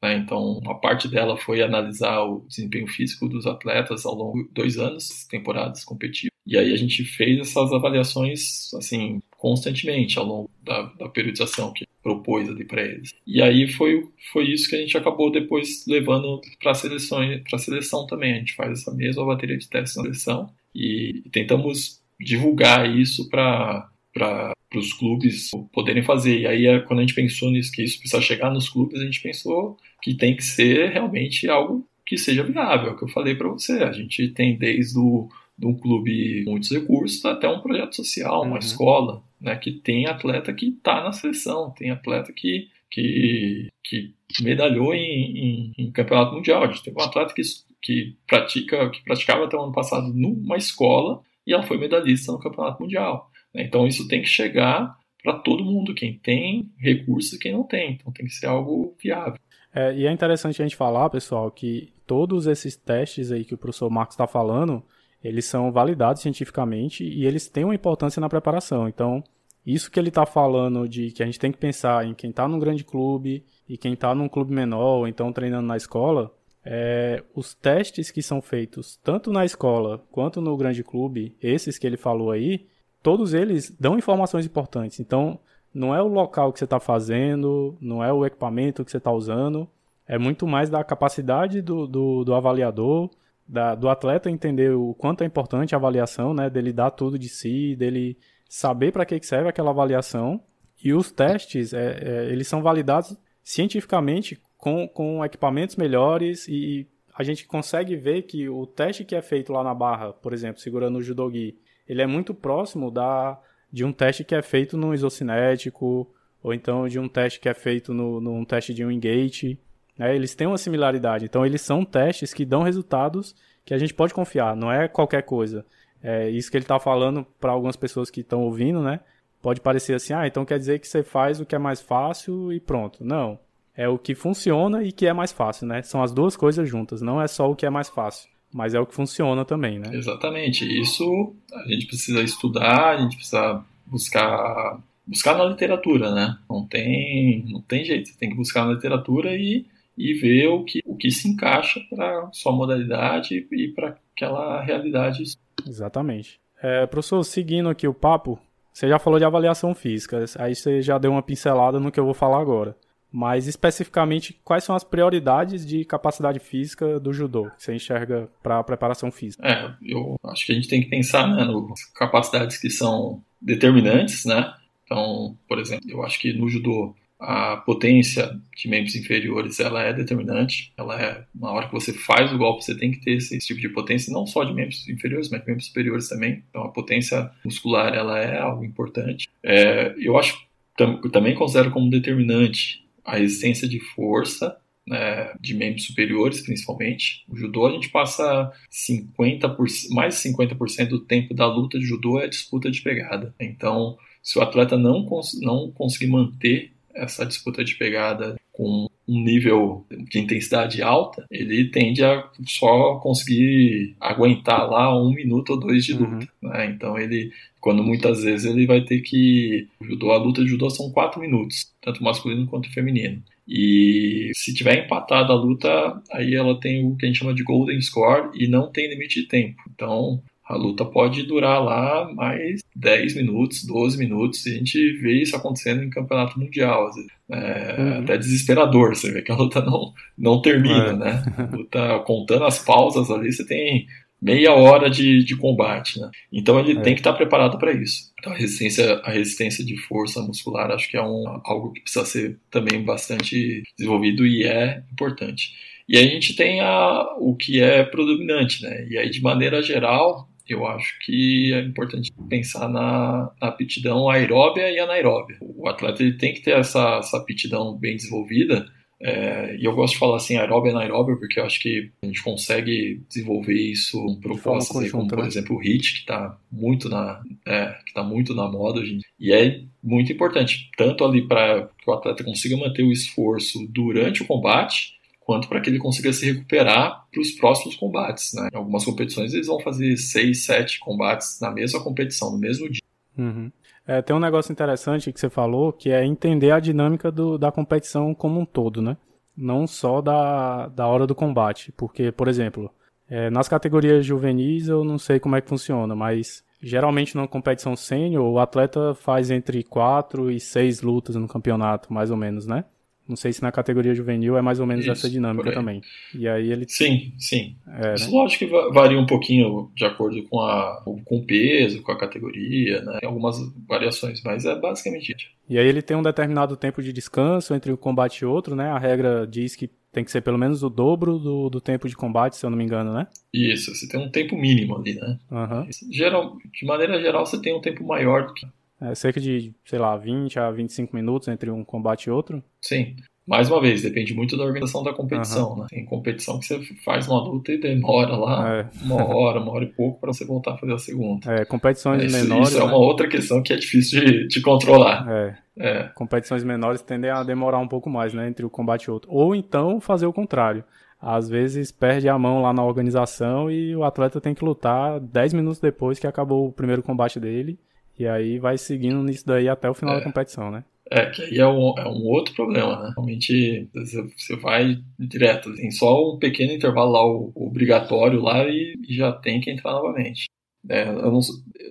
D: Né? Então, uma parte dela foi analisar o desempenho físico dos atletas ao longo de dois anos, temporadas competitivas. E aí a gente fez essas avaliações, assim, constantemente ao longo da, da periodização que propôs ali para eles. E aí foi, foi isso que a gente acabou depois levando para seleções, para seleção também. A gente faz essa mesma bateria de testes na seleção e tentamos divulgar isso para para os clubes poderem fazer. E aí, quando a gente pensou nisso, que isso precisa chegar nos clubes, a gente pensou que tem que ser realmente algo que seja viável, é que eu falei para você. A gente tem desde o de um clube com muitos recursos até um projeto social, uma uhum. escola, né, que tem atleta que está na seleção, tem atleta que, que, que medalhou em, em, em, campeonato mundial. A gente teve um atleta que, que, pratica, que praticava até o ano passado numa escola e ela foi medalhista no campeonato mundial. Né. Então isso tem que chegar para todo mundo, quem tem recursos e quem não tem. Então tem que ser algo viável.
C: É, e é interessante a gente falar, pessoal, que todos esses testes aí que o professor Marcos está falando, eles são validados cientificamente e eles têm uma importância na preparação. Então, isso que ele está falando de que a gente tem que pensar em quem está num grande clube e quem está num clube menor ou então treinando na escola, é, os testes que são feitos tanto na escola quanto no grande clube, esses que ele falou aí, todos eles dão informações importantes. Então, não é o local que você está fazendo, não é o equipamento que você está usando, é muito mais da capacidade do, do, do avaliador da, do atleta entender o quanto é importante a avaliação, né? Dele dar tudo de si, dele saber para que serve aquela avaliação. E os testes, é, é, eles são validados cientificamente com, com equipamentos melhores e a gente consegue ver que o teste que é feito lá na barra, por exemplo, segurando o judogi, ele é muito próximo da, de um teste que é feito no isocinético, ou então de um teste que é feito no, num teste de um engate. Né? Eles têm uma similaridade. Então, eles são testes que dão resultados que a gente pode confiar, não é qualquer coisa. É isso que ele está falando para algumas pessoas que estão ouvindo, né? Pode parecer assim, ah, então quer dizer que você faz o que é mais fácil e pronto. Não. É o que funciona e que é mais fácil, né? São as duas coisas juntas. Não é só o que é mais fácil, mas é o que funciona também, né?
D: Exatamente. Isso a gente precisa estudar, a gente precisa buscar buscar na literatura, né? Não tem não tem jeito. Você tem que buscar na literatura e e ver o que, o que se encaixa para sua modalidade e para aquela realidade.
C: Exatamente. É, professor, seguindo aqui o papo, você já falou de avaliação física, aí você já deu uma pincelada no que eu vou falar agora. Mas especificamente, quais são as prioridades de capacidade física do judô que você enxerga para a preparação física?
D: É, eu acho que a gente tem que pensar né, nas capacidades que são determinantes, né? Então, por exemplo, eu acho que no judô a potência de membros inferiores ela é determinante. Ela é na hora que você faz o golpe você tem que ter esse, esse tipo de potência, não só de membros inferiores, mas de membros superiores também. Então a potência muscular ela é algo importante. É, eu acho tam, também considero como determinante a resistência de força né, de membros superiores, principalmente. O judô a gente passa 50%, mais de 50% do tempo da luta de judô é disputa de pegada. Então, se o atleta não, cons não conseguir manter essa disputa de pegada com um nível de intensidade alta, ele tende a só conseguir aguentar lá um minuto ou dois de luta. Uhum. Né? Então ele, quando muitas vezes ele vai ter que, judô, a luta de judô são quatro minutos, tanto masculino quanto feminino. E se tiver empatada a luta, aí ela tem o que a gente chama de golden score e não tem limite de tempo. Então, a luta pode durar lá mais 10 minutos, 12 minutos, e a gente vê isso acontecendo em campeonato mundial. É uhum. até desesperador, você vê que a luta não, não termina, é. né? (laughs) A luta, contando as pausas ali, você tem meia hora de, de combate, né? Então ele é. tem que estar preparado para isso. Então a resistência, a resistência de força muscular acho que é um, algo que precisa ser também bastante desenvolvido e é importante. E aí a gente tem a, o que é predominante, né? E aí de maneira geral eu acho que é importante pensar na, na aptidão aeróbia e anaeróbia. O atleta ele tem que ter essa, essa aptidão bem desenvolvida, é, e eu gosto de falar assim aeróbia e anaeróbia porque eu acho que a gente consegue desenvolver isso em propostas aí, como, por né? exemplo, o HIT, que está muito, na, é, que tá muito na moda hoje. E é muito importante, tanto ali para que o atleta consiga manter o esforço durante o combate, quanto para que ele consiga se recuperar para os próximos combates. Né? Em algumas competições eles vão fazer seis, sete combates na mesma competição, no mesmo dia.
C: Uhum. É, tem um negócio interessante que você falou, que é entender a dinâmica do, da competição como um todo, né? Não só da, da hora do combate. Porque, por exemplo, é, nas categorias juvenis eu não sei como é que funciona, mas geralmente numa competição sênior o atleta faz entre quatro e seis lutas no campeonato, mais ou menos, né? Não sei se na categoria juvenil é mais ou menos Isso, essa dinâmica também. E aí ele.
D: Sim, sim. É, Isso né? lógico que varia um pouquinho de acordo com, a, com o peso, com a categoria, né? Tem algumas variações, mas é basicamente isso.
C: E aí ele tem um determinado tempo de descanso entre um combate e outro, né? A regra diz que tem que ser pelo menos o dobro do, do tempo de combate, se eu não me engano, né?
D: Isso, você tem um tempo mínimo ali, né?
C: Uhum.
D: Geral, de maneira geral, você tem um tempo maior do que
C: é cerca de, sei lá, 20 a 25 minutos entre um combate e outro?
D: Sim. Mais uma vez, depende muito da organização da competição, uhum. né? Tem competição que você faz uma luta e demora lá é. uma hora, uma hora e pouco para você voltar a fazer a segunda.
C: É, competições isso, menores.
D: Isso é uma né? outra questão que é difícil de, de controlar.
C: É. é. Competições menores tendem a demorar um pouco mais, né? Entre o combate e outro. Ou então fazer o contrário. Às vezes perde a mão lá na organização e o atleta tem que lutar 10 minutos depois que acabou o primeiro combate dele e aí vai seguindo nisso daí até o final é. da competição, né?
D: É, que aí é um, é um outro problema, né? Realmente você vai direto, tem só um pequeno intervalo lá, o, obrigatório lá e, e já tem que entrar novamente. É, eu não,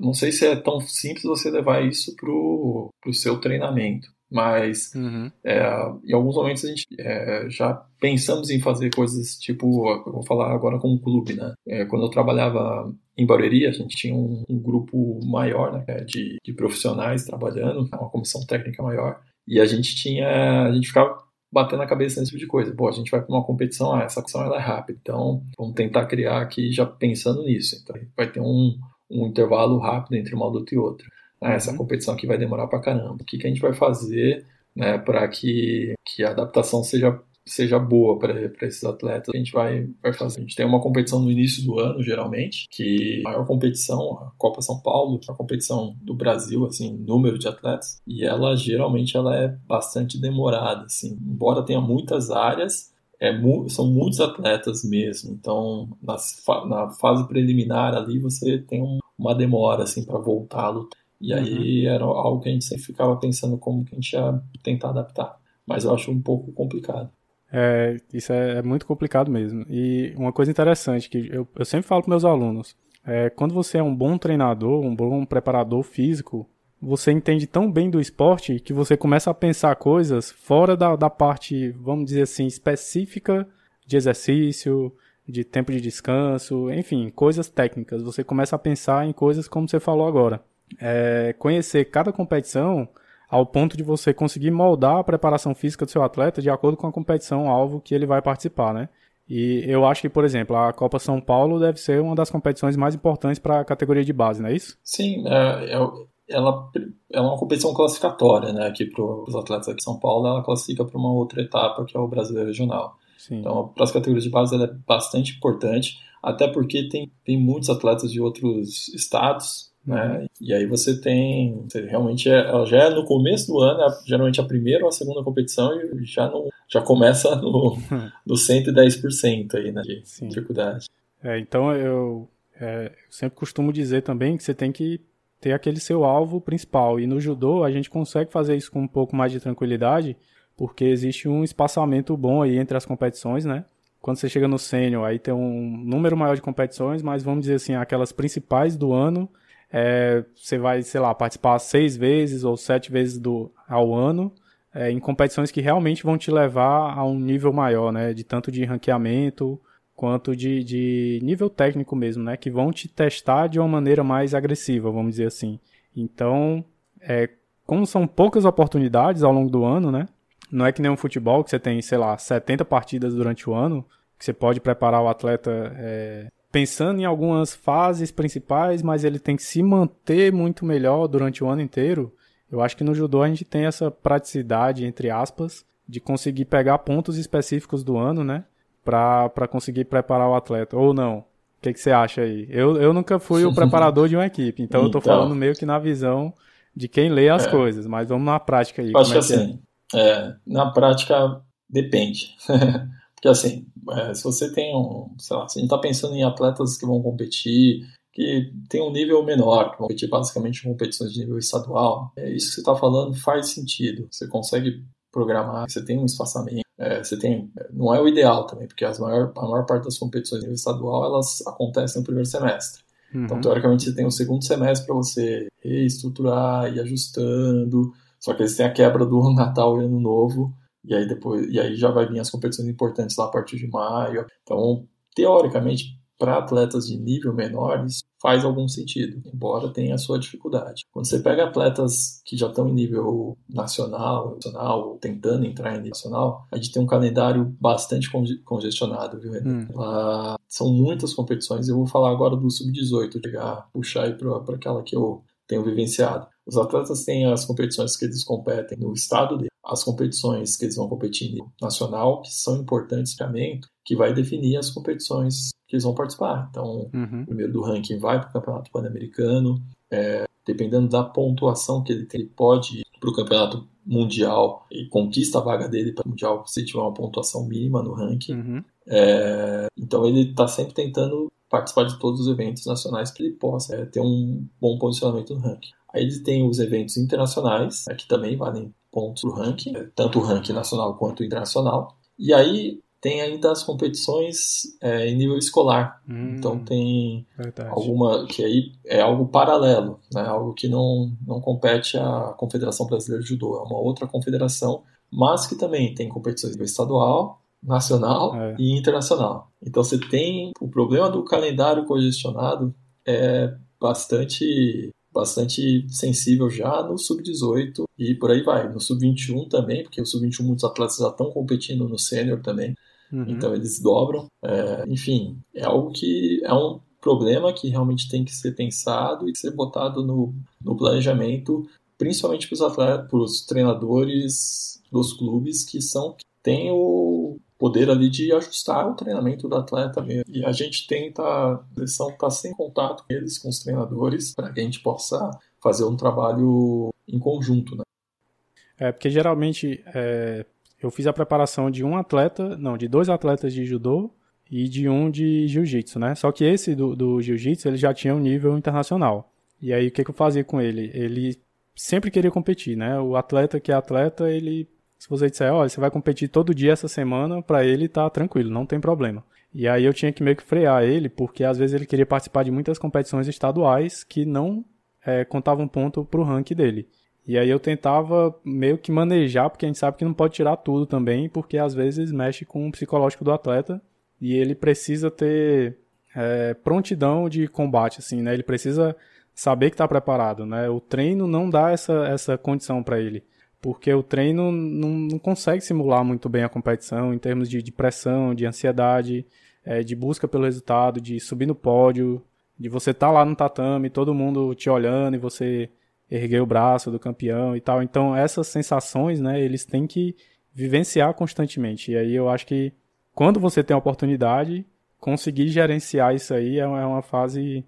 D: não, sei se é tão simples você levar isso pro, pro seu treinamento. Mas
C: uhum.
D: é, em alguns momentos a gente é, já pensamos em fazer coisas tipo, eu vou falar agora com o clube, né? É, quando eu trabalhava em Barueri, a gente tinha um, um grupo maior né, de, de, profissionais trabalhando, uma comissão técnica maior, e a gente tinha, a gente ficava batendo a cabeça nesse tipo de coisa. Pô, a gente vai para uma competição, ah, essa competição ela é rápida, então vamos tentar criar aqui já pensando nisso. Então vai ter um, um intervalo rápido entre uma luta e outra. Ah, essa uhum. competição aqui vai demorar pra caramba. O que, que a gente vai fazer né, para que, que a adaptação seja, seja boa para esses atletas? A gente vai, vai fazer. A gente tem uma competição no início do ano, geralmente, que a maior competição, a Copa São Paulo, a competição do Brasil, assim, número de atletas, e ela geralmente ela é bastante demorada, assim, embora tenha muitas áreas. É, são muitos atletas mesmo, então na, na fase preliminar ali você tem um, uma demora assim para voltar a lutar. E aí uhum. era algo que a gente sempre ficava pensando como que a gente ia tentar adaptar. Mas eu acho um pouco complicado.
C: É, isso é, é muito complicado mesmo. E uma coisa interessante que eu, eu sempre falo para meus alunos, é, quando você é um bom treinador, um bom preparador físico, você entende tão bem do esporte que você começa a pensar coisas fora da, da parte, vamos dizer assim, específica de exercício, de tempo de descanso, enfim, coisas técnicas. Você começa a pensar em coisas como você falou agora é, conhecer cada competição ao ponto de você conseguir moldar a preparação física do seu atleta de acordo com a competição alvo que ele vai participar, né? E eu acho que, por exemplo, a Copa São Paulo deve ser uma das competições mais importantes para a categoria de base, não é isso?
D: Sim, é, é, ela é uma competição classificatória, né? Aqui para os atletas aqui de São Paulo, ela classifica para uma outra etapa que é o Brasileiro Regional. Sim. Então, para as categorias de base, ela é bastante importante, até porque tem, tem muitos atletas de outros estados né? E aí você tem, você realmente é, já é no começo do ano, é geralmente a primeira ou a segunda competição e já não, já começa no, (laughs) no 110% aí, né, de Sim. dificuldade.
C: É, então eu, é, sempre costumo dizer também que você tem que ter aquele seu alvo principal. E no judô a gente consegue fazer isso com um pouco mais de tranquilidade, porque existe um espaçamento bom aí entre as competições, né? Quando você chega no sênior, aí tem um número maior de competições, mas vamos dizer assim, aquelas principais do ano é, você vai, sei lá, participar seis vezes ou sete vezes do, ao ano é, em competições que realmente vão te levar a um nível maior, né? De tanto de ranqueamento quanto de, de nível técnico mesmo, né? Que vão te testar de uma maneira mais agressiva, vamos dizer assim. Então, é, como são poucas oportunidades ao longo do ano, né? Não é que nem um futebol que você tem, sei lá, 70 partidas durante o ano, que você pode preparar o atleta é, pensando em algumas fases principais, mas ele tem que se manter muito melhor durante o ano inteiro. Eu acho que no judô a gente tem essa praticidade, entre aspas, de conseguir pegar pontos específicos do ano, né? Pra conseguir preparar o atleta. Ou não? O que, que você acha aí? Eu, eu nunca fui o (laughs) preparador de uma equipe, então, então eu tô então. falando meio que na visão de quem lê as é. coisas, mas vamos na prática aí.
D: Acho que é assim, é, na prática depende. (laughs) Porque assim, é, se você tem um, sei lá, se a gente está pensando em atletas que vão competir, que tem um nível menor, que vão competir basicamente em competições de nível estadual, é, isso que você está falando faz sentido. Você consegue programar, você tem um espaçamento, é, você tem, não é o ideal também, porque as maior, a maior parte das competições de nível estadual elas acontecem no primeiro semestre. Uhum. Então, teoricamente, você tem um segundo semestre para você reestruturar e ajustando. Só que eles têm a quebra do (laughs) Natal e Ano Novo, e aí depois, e aí já vai vir as competições importantes lá a partir de maio. Então, teoricamente, para atletas de nível menores faz algum sentido, embora tenha a sua dificuldade. Quando você pega atletas que já estão em nível nacional, nacional ou tentando entrar em nível nacional, a gente tem um calendário bastante congestionado, viu? Hum. São muitas competições. Eu vou falar agora do sub-18, chegar, puxar aí para aquela que eu tenho vivenciado. Os atletas têm as competições que eles competem no estado dele as competições que eles vão competir nacional, que são importantes para que vai definir as competições que eles vão participar. Então, uhum. o primeiro do ranking vai para o Campeonato Pan-Americano, é, dependendo da pontuação que ele tem, ele pode ir para o Campeonato Mundial e conquista a vaga dele para o Mundial se tiver uma pontuação mínima no ranking. Uhum. É, então, ele está sempre tentando participar de todos os eventos nacionais para ele possa é, ter um bom posicionamento no ranking. Aí ele tem os eventos internacionais, é, que também valem pontos para o ranking, tanto o ranking nacional quanto internacional. E aí tem ainda as competições é, em nível escolar. Hum, então tem verdade. alguma que aí é algo paralelo, né? algo que não, não compete à Confederação Brasileira de Judô, é uma outra confederação, mas que também tem competições nível estadual, nacional é. e internacional. Então você tem o problema do calendário congestionado é bastante bastante sensível já no sub-18 e por aí vai. No sub-21 também, porque o sub-21 muitos atletas já estão competindo no sênior também, uhum. então eles dobram. É, enfim, é algo que é um problema que realmente tem que ser pensado e ser botado no, no planejamento, principalmente para os atletas, para os treinadores dos clubes que são têm o poder ali de ajustar o treinamento do atleta mesmo. E a gente tenta, a seleção está sem contato com eles, com os treinadores, para que a gente possa fazer um trabalho em conjunto, né?
C: É, porque geralmente é, eu fiz a preparação de um atleta, não, de dois atletas de judô e de um de jiu-jitsu, né? Só que esse do, do jiu-jitsu, ele já tinha um nível internacional. E aí o que, que eu fazia com ele? Ele sempre queria competir, né? O atleta que é atleta, ele se você disser, olha, você vai competir todo dia essa semana, para ele tá tranquilo, não tem problema. E aí eu tinha que meio que frear ele, porque às vezes ele queria participar de muitas competições estaduais que não é, contavam ponto pro ranking dele. E aí eu tentava meio que manejar, porque a gente sabe que não pode tirar tudo também, porque às vezes mexe com o psicológico do atleta e ele precisa ter é, prontidão de combate, assim, né? Ele precisa saber que está preparado, né? O treino não dá essa, essa condição para ele, porque o treino não, não, consegue simular muito bem a competição em termos de, de pressão, de ansiedade, é, de busca pelo resultado, de subir no pódio, de você estar tá lá no tatame, todo mundo te olhando e você erguer o braço do campeão e tal. Então essas sensações, né, eles têm que vivenciar constantemente. E aí eu acho que quando você tem a oportunidade, conseguir gerenciar isso aí é uma é fase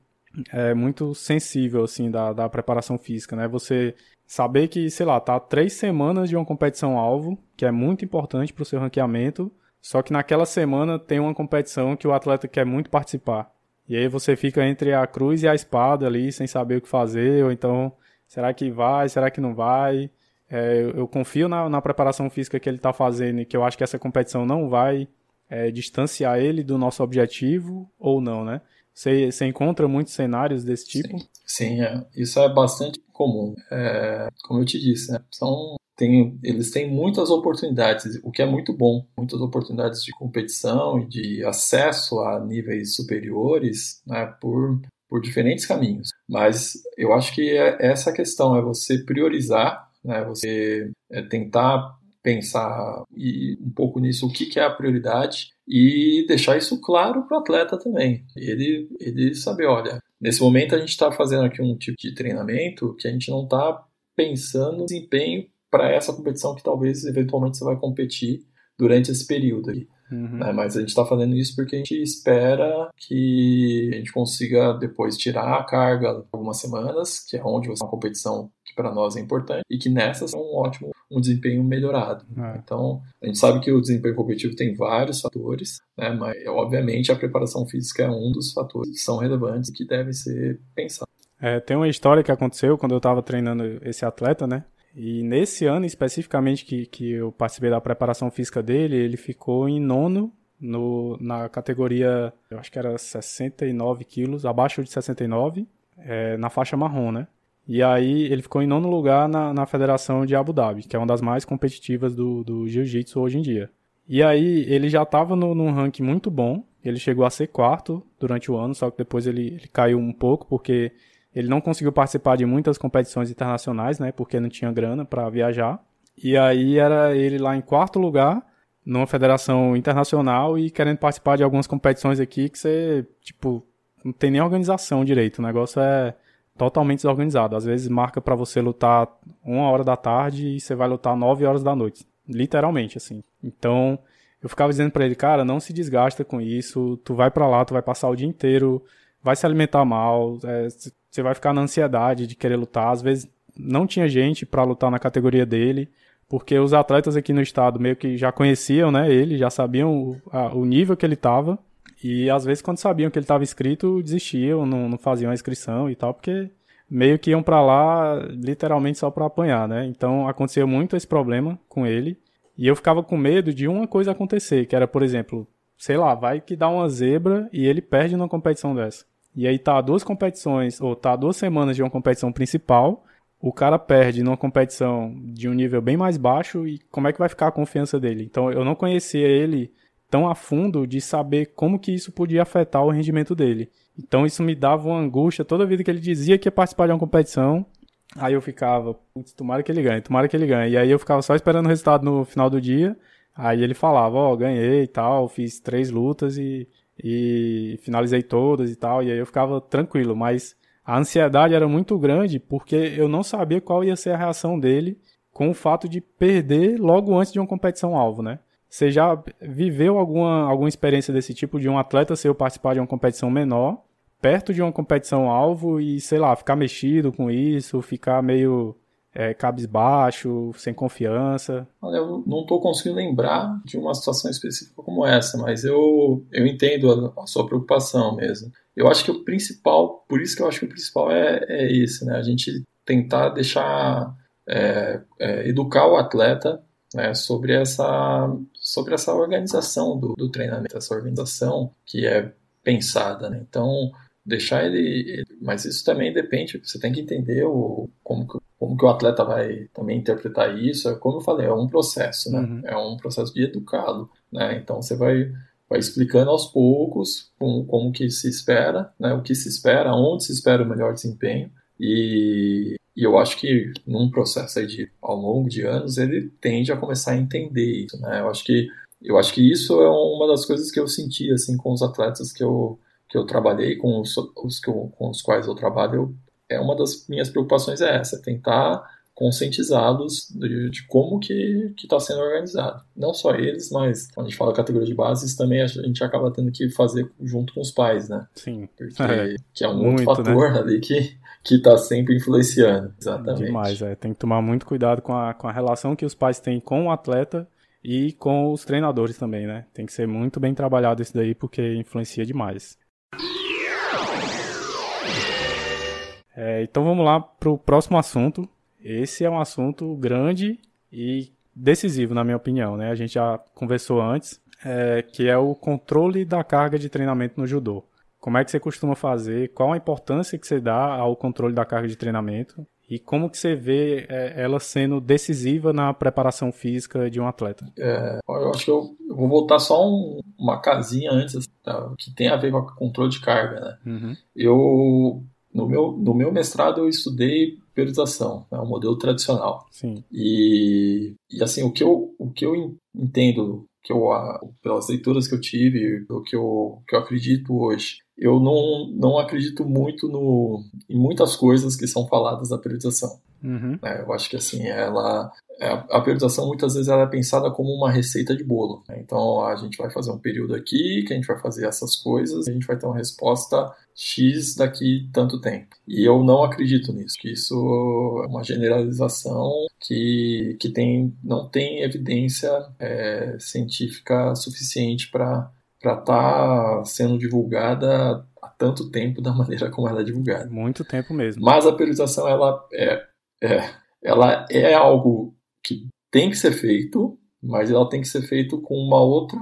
C: é muito sensível, assim, da, da preparação física, né? Você saber que, sei lá, tá três semanas de uma competição alvo, que é muito importante para o seu ranqueamento, só que naquela semana tem uma competição que o atleta quer muito participar. E aí você fica entre a cruz e a espada ali, sem saber o que fazer, ou então, será que vai, será que não vai? É, eu, eu, confio na, na, preparação física que ele está fazendo e que eu acho que essa competição não vai é, distanciar ele do nosso objetivo ou não, né? Você, você encontra muitos cenários desse tipo?
D: Sim, sim é. isso é bastante comum. É, como eu te disse, né? São, tem, eles têm muitas oportunidades, o que é muito bom. Muitas oportunidades de competição e de acesso a níveis superiores né, por, por diferentes caminhos. Mas eu acho que é essa questão, é você priorizar, né, você é tentar pensar e um pouco nisso o que, que é a prioridade e deixar isso claro para o atleta também. Ele, ele saber, olha, nesse momento a gente está fazendo aqui um tipo de treinamento que a gente não está pensando no desempenho para essa competição que talvez eventualmente você vai competir durante esse período aí. Uhum. Né? Mas a gente está fazendo isso porque a gente espera que a gente consiga depois tirar a carga algumas semanas, que é onde você uma competição que para nós é importante, e que nessas é um ótimo um desempenho melhorado. É. Então, a gente sabe que o desempenho competitivo tem vários fatores, né? mas obviamente a preparação física é um dos fatores que são relevantes e que devem ser pensados.
C: É, tem uma história que aconteceu quando eu estava treinando esse atleta, né? E nesse ano especificamente que, que eu participei da preparação física dele, ele ficou em nono no, na categoria, eu acho que era 69 quilos, abaixo de 69, é, na faixa marrom, né? E aí ele ficou em nono lugar na, na Federação de Abu Dhabi, que é uma das mais competitivas do, do Jiu-Jitsu hoje em dia. E aí ele já estava num ranking muito bom, ele chegou a ser quarto durante o ano, só que depois ele, ele caiu um pouco, porque ele não conseguiu participar de muitas competições internacionais, né? Porque não tinha grana para viajar. E aí era ele lá em quarto lugar numa federação internacional e querendo participar de algumas competições aqui que você, tipo, não tem nem organização direito. O negócio é totalmente desorganizado. Às vezes marca para você lutar uma hora da tarde e você vai lutar nove horas da noite. Literalmente, assim. Então, eu ficava dizendo para ele, cara, não se desgasta com isso. Tu vai para lá, tu vai passar o dia inteiro, vai se alimentar mal, é, você vai ficar na ansiedade de querer lutar. Às vezes não tinha gente para lutar na categoria dele, porque os atletas aqui no estado meio que já conheciam, né, ele, já sabiam o, a, o nível que ele estava. E às vezes quando sabiam que ele estava inscrito, desistiam, não, não faziam a inscrição e tal, porque meio que iam para lá literalmente só para apanhar, né? Então aconteceu muito esse problema com ele. E eu ficava com medo de uma coisa acontecer, que era, por exemplo, sei lá, vai que dá uma zebra e ele perde numa competição dessa. E aí tá duas competições, ou tá duas semanas de uma competição principal, o cara perde numa competição de um nível bem mais baixo e como é que vai ficar a confiança dele? Então eu não conhecia ele tão a fundo de saber como que isso podia afetar o rendimento dele. Então isso me dava uma angústia toda vida que ele dizia que ia participar de uma competição. Aí eu ficava, putz, tomara que ele ganhe, tomara que ele ganhe. E aí eu ficava só esperando o resultado no final do dia. Aí ele falava, ó, oh, ganhei e tal, fiz três lutas e e finalizei todas e tal, e aí eu ficava tranquilo, mas a ansiedade era muito grande porque eu não sabia qual ia ser a reação dele com o fato de perder logo antes de uma competição alvo, né? Você já viveu alguma, alguma experiência desse tipo de um atleta seu participar de uma competição menor, perto de uma competição alvo e, sei lá, ficar mexido com isso, ficar meio é, cabisbaixo, sem confiança?
D: Olha, eu não estou conseguindo lembrar de uma situação específica como essa, mas eu, eu entendo a, a, sua preocupação mesmo. Eu acho que o principal, por isso que eu acho que o principal é, é esse, né? A gente tentar deixar, é, é, educar o atleta né, sobre, essa, sobre essa organização do, do treinamento, essa organização que é pensada, né? Então, deixar ele, mas isso também depende, você tem que entender o, como, que, como que o atleta vai também interpretar isso, é como eu falei, é um processo, né? Uhum. É um processo de educá-lo, né? Então você vai, vai explicando aos poucos como, como que se espera, né? O que se espera, onde se espera o melhor desempenho, E, e eu acho que num processo aí de ao longo de anos ele tende a começar a entender isso, né? Eu acho que eu acho que isso é uma das coisas que eu senti assim com os atletas que eu que eu trabalhei com os, os que eu, com os quais eu trabalho, eu, é uma das minhas preocupações é essa, tentar conscientizados de, de como que está sendo organizado. Não só eles, mas quando a gente fala categoria de bases, também a gente acaba tendo que fazer junto com os pais, né?
C: Sim.
D: Porque, (laughs) é. Que é um muito, outro né? fator né? (laughs) ali que que está sempre influenciando. Exatamente.
C: Demais, é. Tem que tomar muito cuidado com a, com a relação que os pais têm com o atleta e com os treinadores também, né? Tem que ser muito bem trabalhado isso daí porque influencia demais. É, então vamos lá para o próximo assunto, esse é um assunto grande e decisivo, na minha opinião. Né? A gente já conversou antes, é, que é o controle da carga de treinamento no judô. Como é que você costuma fazer? Qual a importância que você dá ao controle da carga de treinamento? E como que você vê é, ela sendo decisiva na preparação física de um atleta?
D: É, eu acho que eu, vou voltar só um, uma casinha antes, tá, que tem a ver com o controle de carga. Né?
C: Uhum.
D: Eu, no meu, no meu mestrado, eu estudei periodização, é né, um modelo tradicional.
C: Sim.
D: E, e assim, o que eu, o que eu entendo, que eu, pelas leituras que eu tive, o que eu, que eu acredito hoje, eu não, não acredito muito no, em muitas coisas que são faladas da periodização.
C: Uhum.
D: É, eu acho que assim, ela é, a periodização muitas vezes ela é pensada como uma receita de bolo. Né? Então a gente vai fazer um período aqui, que a gente vai fazer essas coisas, e a gente vai ter uma resposta X daqui tanto tempo. E eu não acredito nisso, que isso é uma generalização que, que tem, não tem evidência é, científica suficiente para estar tá sendo divulgada há tanto tempo da (laughs) maneira como ela é divulgada.
C: Muito tempo mesmo.
D: Mas a periodização ela é, é, ela é algo que tem que ser feito, mas ela tem que ser feito com uma outra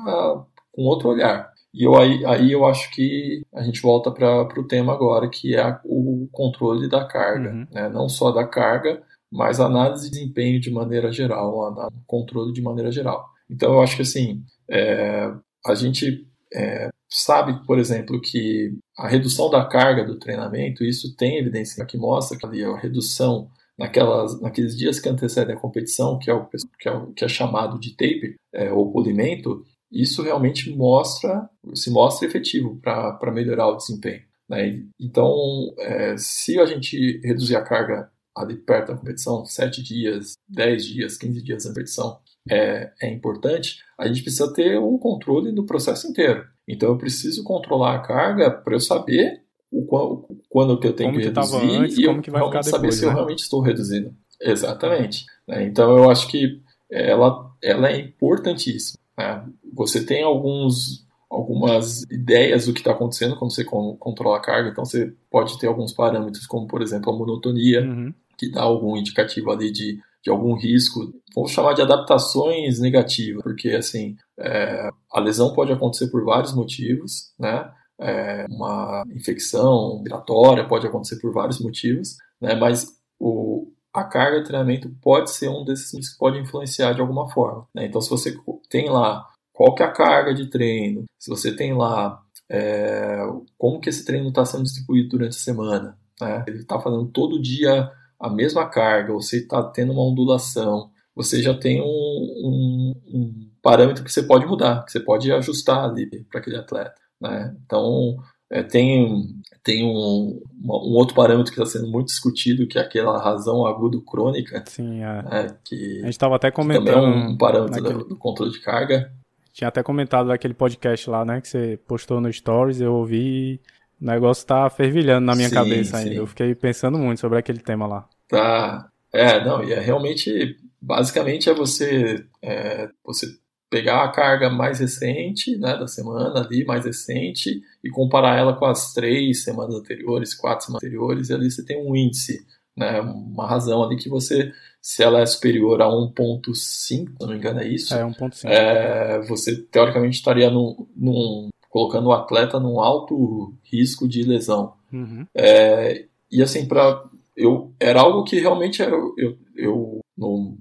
D: com outro olhar. E eu, aí, aí eu acho que a gente volta para o tema agora, que é o controle da carga. Uhum. Né? Não só da carga, mas análise de desempenho de maneira geral, controle de maneira geral. Então eu acho que assim, é, a gente é, sabe, por exemplo, que a redução da carga do treinamento, isso tem evidência que mostra que ali a redução naquelas, naqueles dias que antecedem a competição, que é o que é, que é chamado de taper, é, ou polimento, isso realmente mostra, se mostra efetivo para melhorar o desempenho. Né? Então, é, se a gente reduzir a carga ali perto da competição, 7 dias, 10 dias, 15 dias da competição, é, é importante, a gente precisa ter um controle do processo inteiro. Então, eu preciso controlar a carga para eu saber o quando, quando que eu tenho
C: como
D: que,
C: que
D: reduzir
C: antes,
D: e
C: eu que vai ficar
D: saber
C: depois,
D: se
C: né?
D: eu realmente estou reduzindo. Exatamente. Né? Então, eu acho que ela, ela é importantíssima. Né? Você tem alguns, algumas ideias do que está acontecendo quando você controla a carga, então você pode ter alguns parâmetros, como por exemplo a monotonia,
C: uhum.
D: que dá algum indicativo ali de, de algum risco. Vamos chamar de adaptações negativas, porque assim é, a lesão pode acontecer por vários motivos, né? É, uma infecção respiratória pode acontecer por vários motivos, né? Mas o, a carga de treinamento pode ser um desses que pode influenciar de alguma forma. Né? Então, se você tem lá qual que é a carga de treino, se você tem lá é, como que esse treino está sendo distribuído durante a semana, né? ele está fazendo todo dia a mesma carga, você está tendo uma ondulação, você já tem um, um, um, parâmetro que você pode mudar, que você pode ajustar ali para aquele atleta. Né? Então, é, tem tem um, um outro parâmetro que está sendo muito discutido, que é aquela razão agudo-crônica.
C: Sim, é.
D: Né, que,
C: a gente estava até comentando.
D: também é um parâmetro naquele... do, do controle de carga.
C: Tinha até comentado naquele podcast lá, né, que você postou no Stories, eu ouvi. O negócio tá fervilhando na minha sim, cabeça ainda. Sim. Eu fiquei pensando muito sobre aquele tema lá.
D: Tá. É, não, e é realmente. Basicamente é você. É, você pegar a carga mais recente, né, da semana ali, mais recente, e comparar ela com as três semanas anteriores, quatro semanas anteriores, e ali você tem um índice, né, uma razão ali que você, se ela é superior a 1.5, se não me engano é isso,
C: é, 1.5.
D: É, você teoricamente estaria num, num, colocando o atleta num alto risco de lesão.
C: Uhum.
D: É, e assim, para eu era algo que realmente eu, eu, eu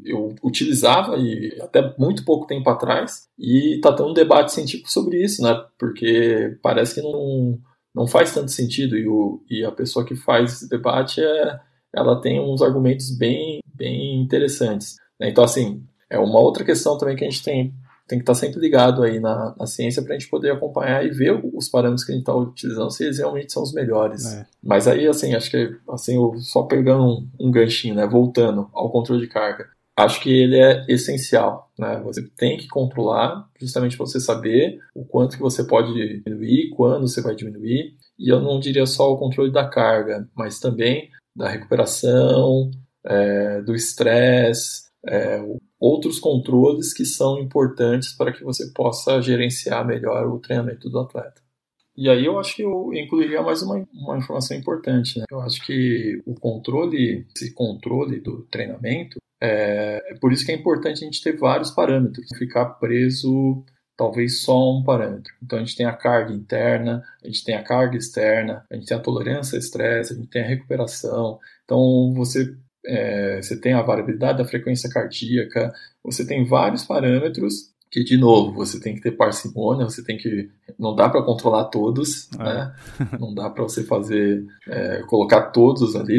D: eu utilizava e até muito pouco tempo atrás e está tendo um debate científico sobre isso, né? Porque parece que não, não faz tanto sentido e, o, e a pessoa que faz esse debate é, ela tem uns argumentos bem, bem interessantes. Né? Então, assim, é uma outra questão também que a gente tem, tem que estar sempre ligado aí na, na ciência para a gente poder acompanhar e ver os parâmetros que a gente está utilizando, se eles realmente são os melhores. É. Mas aí, assim, acho que assim, só pegando um, um ganchinho, né, voltando ao controle de carga, acho que ele é essencial, né? Você tem que controlar justamente para você saber o quanto que você pode diminuir, quando você vai diminuir. E eu não diria só o controle da carga, mas também da recuperação, é, do estresse, é, outros controles que são importantes para que você possa gerenciar melhor o treinamento do atleta. E aí eu acho que eu incluiria mais uma, uma informação importante. Né? Eu acho que o controle, esse controle do treinamento, é, é por isso que é importante a gente ter vários parâmetros, ficar preso talvez só um parâmetro. Então a gente tem a carga interna, a gente tem a carga externa, a gente tem a tolerância ao estresse, a gente tem a recuperação. Então você é, você tem a variabilidade da frequência cardíaca, você tem vários parâmetros que, de novo, você tem que ter parcimônia, você tem que. Não dá para controlar todos, é. né? Não dá para você fazer. É, colocar todos ali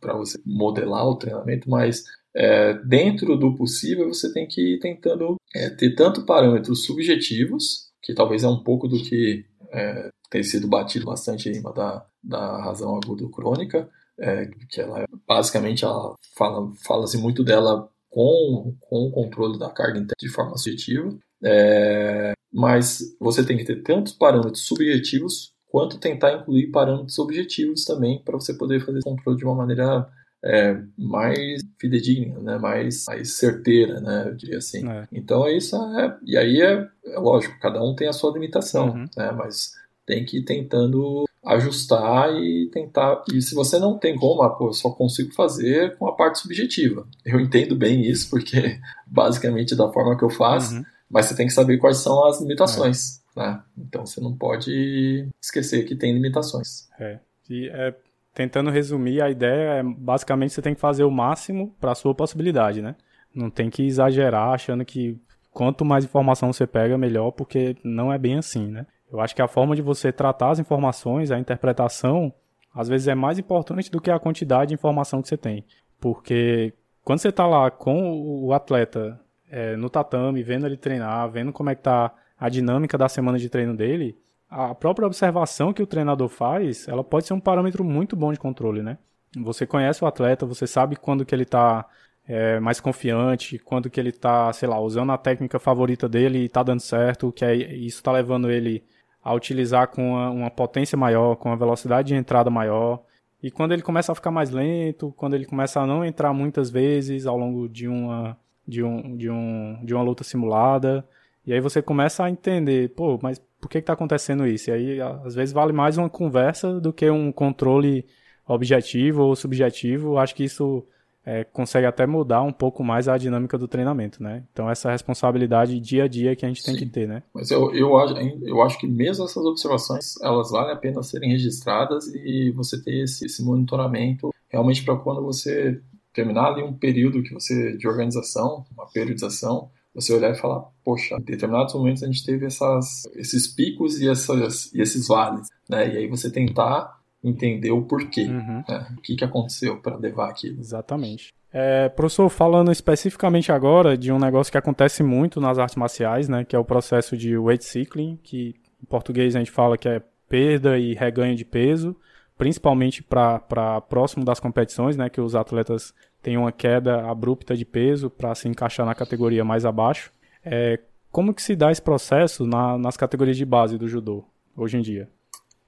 D: para você modelar o treinamento, mas é, dentro do possível você tem que ir tentando é, ter tanto parâmetros subjetivos, que talvez é um pouco do que é, tem sido batido bastante em da, da razão aguda crônica, é, que ela basicamente ela fala fala-se muito dela com, com o controle da carga interna de forma subjetiva, é, mas você tem que ter tantos parâmetros subjetivos quanto tentar incluir parâmetros objetivos também para você poder fazer esse controle de uma maneira é, mais fidedigna, né? mais, mais certeira, né? eu diria assim. É. Então é isso, é, e aí é, é, lógico, cada um tem a sua limitação, uhum. né? mas tem que ir tentando ajustar e tentar. E se você não tem como, ah, pô, eu só consigo fazer com a parte subjetiva. Eu entendo bem isso, porque (laughs) basicamente da forma que eu faço, uhum. mas você tem que saber quais são as limitações. É. Né? Então você não pode esquecer que tem limitações.
C: É. E é, tentando resumir, a ideia é basicamente você tem que fazer o máximo para a sua possibilidade, né? Não tem que exagerar achando que quanto mais informação você pega, melhor, porque não é bem assim, né? Eu acho que a forma de você tratar as informações, a interpretação, às vezes é mais importante do que a quantidade de informação que você tem. Porque quando você está lá com o atleta é, no tatame, vendo ele treinar, vendo como é que tá a dinâmica da semana de treino dele, a própria observação que o treinador faz, ela pode ser um parâmetro muito bom de controle, né? Você conhece o atleta, você sabe quando que ele está é, mais confiante, quando que ele está, sei lá, usando a técnica favorita dele e está dando certo, que é, isso está levando ele a utilizar com uma, uma, potência maior, com uma velocidade de entrada maior. E quando ele começa a ficar mais lento, quando ele começa a não entrar muitas vezes ao longo de uma, de um, de um, de uma luta simulada, e aí você começa a entender, pô, mas por que está acontecendo isso? E aí, às vezes, vale mais uma conversa do que um controle objetivo ou subjetivo. Acho que isso é, consegue até mudar um pouco mais a dinâmica do treinamento, né? Então essa responsabilidade dia a dia que a gente tem Sim. que ter, né?
D: Mas eu, eu, acho, eu acho que mesmo essas observações, elas valem a pena serem registradas e você ter esse, esse monitoramento realmente para quando você terminar ali um período que você de organização, uma periodização, você olhar e falar, poxa, em determinados momentos a gente teve essas, esses picos e, essas, e esses vales, né? E aí você tentar entender o porquê, uhum. né? o que, que aconteceu para levar aquilo.
C: Exatamente. É, professor, falando especificamente agora de um negócio que acontece muito nas artes marciais, né, que é o processo de weight cycling, que em português a gente fala que é perda e reganho de peso, principalmente para próximo das competições, né, que os atletas têm uma queda abrupta de peso para se encaixar na categoria mais abaixo. É, como que se dá esse processo na, nas categorias de base do judô hoje em dia?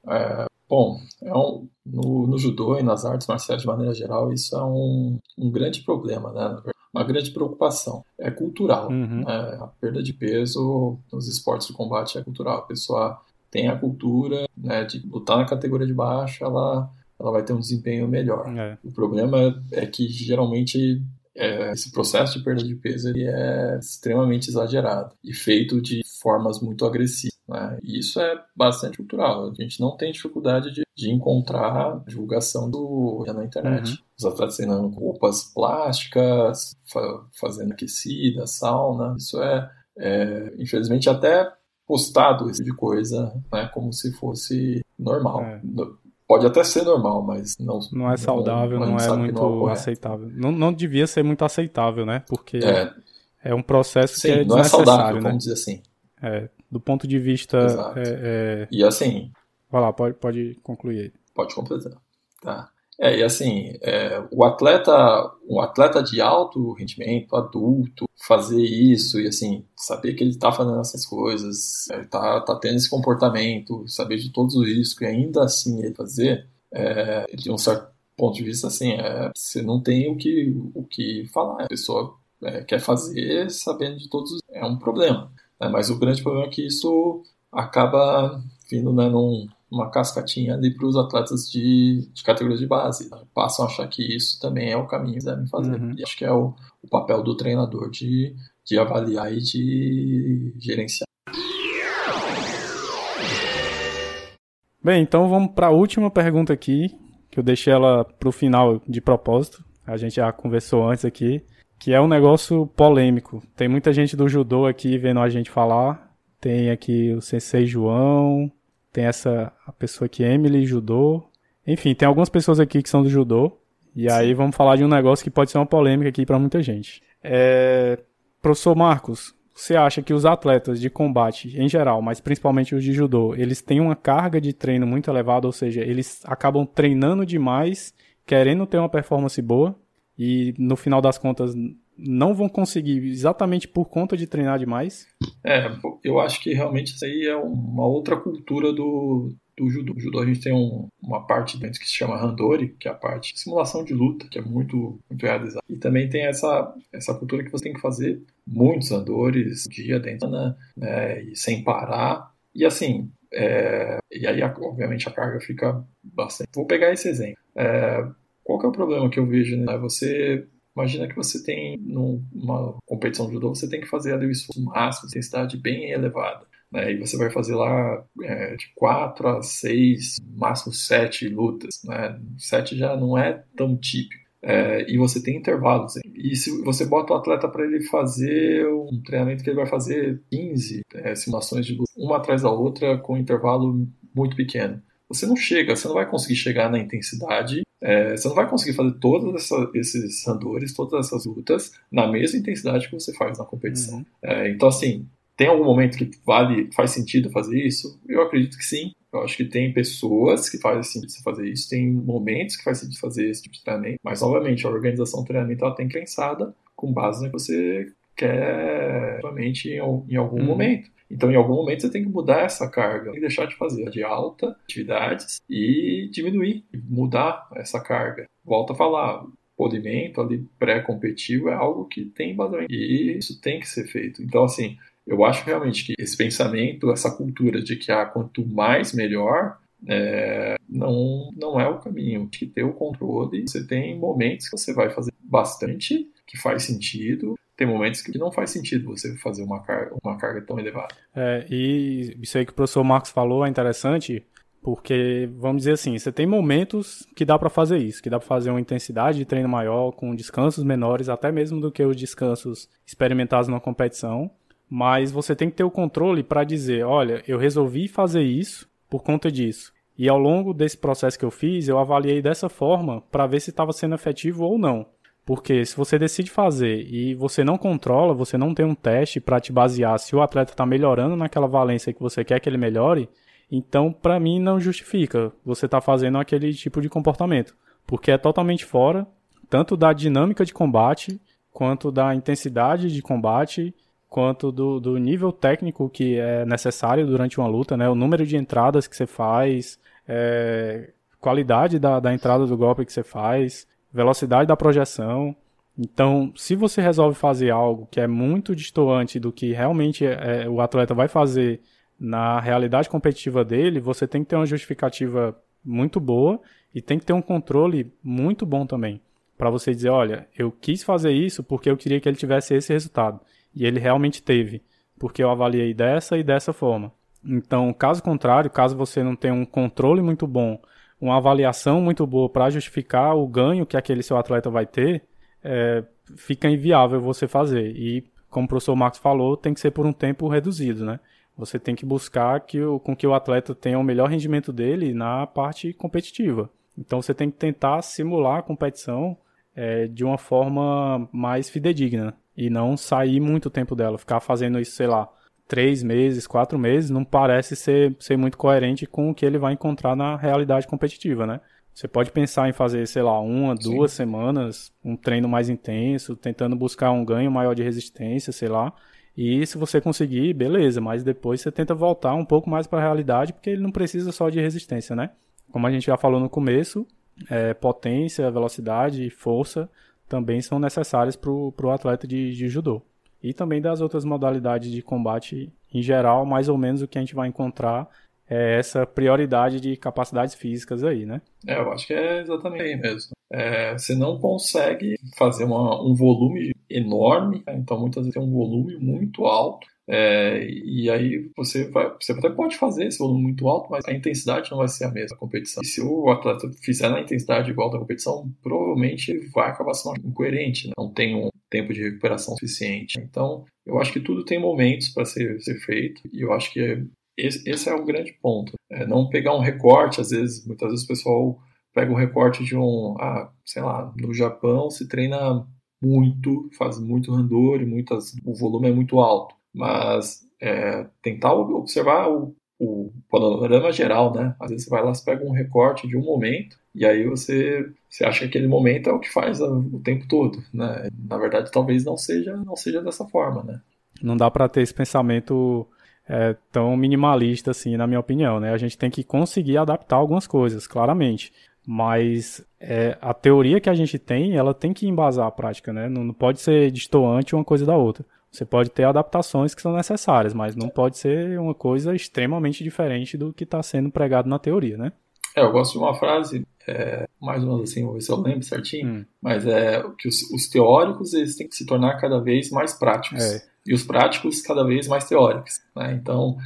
D: É, Bom, é um, no, no, judô e nas artes marciais de maneira geral, isso é um, um grande problema, né? uma grande preocupação. É cultural. Uhum. Né? A perda de peso nos esportes de combate é cultural. A pessoa tem a cultura né, de lutar na categoria de baixo, ela, ela vai ter um desempenho melhor. É. O problema é que geralmente é, esse processo de perda de peso ele é extremamente exagerado e feito de formas muito agressivas. Né? E isso é bastante cultural. A gente não tem dificuldade de, de encontrar divulgação do na internet. Uhum. Os atletas treinando roupas plásticas, fa fazendo aquecida, sauna. Isso é, é, infelizmente, até postado esse tipo de coisa, né? como se fosse normal. É. Pode até ser normal, mas não.
C: Não é saudável, não, não é muito não é aceitável. Não, não devia ser muito aceitável, né? Porque é, é um processo Sim, que é não é saudável, né?
D: vamos dizer assim.
C: É, do ponto de vista. É, é,
D: e assim.
C: Vai lá, pode, pode concluir aí.
D: Pode completar. Tá. É, e assim, é, o atleta, um atleta de alto rendimento, adulto, fazer isso e assim, saber que ele está fazendo essas coisas, ele tá, tá tendo esse comportamento, saber de todos os riscos e ainda assim ele fazer, é, de um certo ponto de vista, assim, é, você não tem o que, o que falar. A pessoa é, quer fazer sabendo de todos os... É um problema. Né? Mas o grande problema é que isso acaba vindo né, num uma cascatinha ali para os atletas de, de categoria de base. Né? Passam a achar que isso também é o caminho que devem fazer. Uhum. E acho que é o, o papel do treinador de, de avaliar e de gerenciar.
C: Bem, então vamos para a última pergunta aqui, que eu deixei ela para o final de propósito. A gente já conversou antes aqui, que é um negócio polêmico. Tem muita gente do judô aqui vendo a gente falar. Tem aqui o Sensei João, tem essa a pessoa que é Emily judô. Enfim, tem algumas pessoas aqui que são do judô. E Sim. aí vamos falar de um negócio que pode ser uma polêmica aqui para muita gente. É... Professor Marcos, você acha que os atletas de combate em geral, mas principalmente os de judô, eles têm uma carga de treino muito elevada, ou seja, eles acabam treinando demais, querendo ter uma performance boa e no final das contas não vão conseguir exatamente por conta de treinar demais?
D: É, eu acho que realmente isso aí é uma outra cultura do, do judô. O judô a gente tem um, uma parte dentro que se chama Handori, que é a parte de simulação de luta, que é muito, muito realizada. E também tem essa, essa cultura que você tem que fazer muitos Handores dia dentro, né, né e sem parar. E assim, é, e aí obviamente a carga fica bastante. Vou pegar esse exemplo. É, qual que é o problema que eu vejo? Né? Você Imagina que você tem numa competição de judô, você tem que fazer ali o esforço máximo, intensidade bem elevada. Né? E você vai fazer lá é, de 4 a 6, máximo 7 lutas. Né? 7 já não é tão típico. É, e você tem intervalos. E se você bota o atleta para ele fazer um treinamento que ele vai fazer 15 é, simulações de luta, uma atrás da outra, com um intervalo muito pequeno. Você não chega, você não vai conseguir chegar na intensidade é, você não vai conseguir fazer todos esses andores, todas essas lutas, na mesma intensidade que você faz na competição. Uhum. É, então, assim, tem algum momento que vale, faz sentido fazer isso? Eu acredito que sim. Eu acho que tem pessoas que fazem sentido fazer isso, tem momentos que faz sentido fazer esse tipo de treinamento, mas, obviamente, a organização do treinamento ela tem pensada com base no que você quer realmente em, em algum uhum. momento. Então, em algum momento, você tem que mudar essa carga, que deixar de fazer de alta atividades e diminuir, mudar essa carga. Volta a falar, polimento ali pré-competitivo é algo que tem vazamento e isso tem que ser feito. Então, assim, eu acho realmente que esse pensamento, essa cultura de que ah, quanto mais melhor, é, não, não é o caminho. Tem que ter o controle. Você tem momentos que você vai fazer bastante, que faz sentido, tem momentos que não faz sentido você fazer uma carga, uma carga tão elevada.
C: É, e isso aí que o professor Marcos falou é interessante, porque, vamos dizer assim, você tem momentos que dá para fazer isso, que dá para fazer uma intensidade de treino maior, com descansos menores, até mesmo do que os descansos experimentados na competição, mas você tem que ter o controle para dizer, olha, eu resolvi fazer isso por conta disso. E ao longo desse processo que eu fiz, eu avaliei dessa forma para ver se estava sendo efetivo ou não. Porque se você decide fazer e você não controla, você não tem um teste para te basear se o atleta está melhorando naquela valência que você quer que ele melhore, então para mim não justifica você estar tá fazendo aquele tipo de comportamento, porque é totalmente fora tanto da dinâmica de combate, quanto da intensidade de combate, quanto do, do nível técnico que é necessário durante uma luta, né? O número de entradas que você faz, é, qualidade da, da entrada do golpe que você faz, velocidade da projeção. Então, se você resolve fazer algo que é muito distoante do que realmente é, o atleta vai fazer na realidade competitiva dele, você tem que ter uma justificativa muito boa e tem que ter um controle muito bom também. Para você dizer, olha, eu quis fazer isso porque eu queria que ele tivesse esse resultado. E ele realmente teve, porque eu avaliei dessa e dessa forma. Então, caso contrário, caso você não tenha um controle muito bom uma avaliação muito boa para justificar o ganho que aquele seu atleta vai ter, é, fica inviável você fazer. E, como o professor Marcos falou, tem que ser por um tempo reduzido, né? Você tem que buscar que o, com que o atleta tenha o melhor rendimento dele na parte competitiva. Então você tem que tentar simular a competição é, de uma forma mais fidedigna e não sair muito tempo dela. Ficar fazendo isso, sei lá, três meses, quatro meses, não parece ser, ser muito coerente com o que ele vai encontrar na realidade competitiva, né? Você pode pensar em fazer, sei lá, uma, Sim. duas semanas, um treino mais intenso, tentando buscar um ganho maior de resistência, sei lá. E se você conseguir, beleza, mas depois você tenta voltar um pouco mais para a realidade, porque ele não precisa só de resistência, né? Como a gente já falou no começo, é, potência, velocidade e força também são necessárias para o atleta de, de judô. E também das outras modalidades de combate em geral, mais ou menos o que a gente vai encontrar é essa prioridade de capacidades físicas aí, né?
D: É, eu acho que é exatamente aí mesmo. É, você não consegue fazer uma, um volume enorme, então muitas vezes tem um volume muito alto, é, e aí você vai, você até pode fazer esse volume muito alto, mas a intensidade não vai ser a mesma competição. E se o atleta fizer na intensidade igual da competição, provavelmente vai acabar sendo incoerente, né? não tem um tempo de recuperação suficiente. Então, eu acho que tudo tem momentos para ser, ser feito, e eu acho que esse, esse é o grande ponto. É não pegar um recorte, às vezes, muitas vezes o pessoal pega um recorte de um, ah, sei lá, no Japão se treina muito, faz muito randor e muitas, o volume é muito alto. Mas é, tentar observar o, o panorama geral, né? Às vezes você vai lá, você pega um recorte de um momento e aí você, você acha que aquele momento é o que faz o tempo todo, né? Na verdade, talvez não seja, não seja dessa forma, né?
C: Não dá para ter esse pensamento é, tão minimalista assim, na minha opinião, né? A gente tem que conseguir adaptar algumas coisas, claramente. Mas é, a teoria que a gente tem, ela tem que embasar a prática, né? Não, não pode ser distoante uma coisa da outra. Você pode ter adaptações que são necessárias, mas não pode ser uma coisa extremamente diferente do que está sendo pregado na teoria, né?
D: É, eu gosto de uma frase, é, mais ou menos assim, vou ver se eu lembro certinho, hum. mas é que os, os, teóricos eles têm que se tornar cada vez mais práticos. É e os práticos cada vez mais teóricos. Né? Então,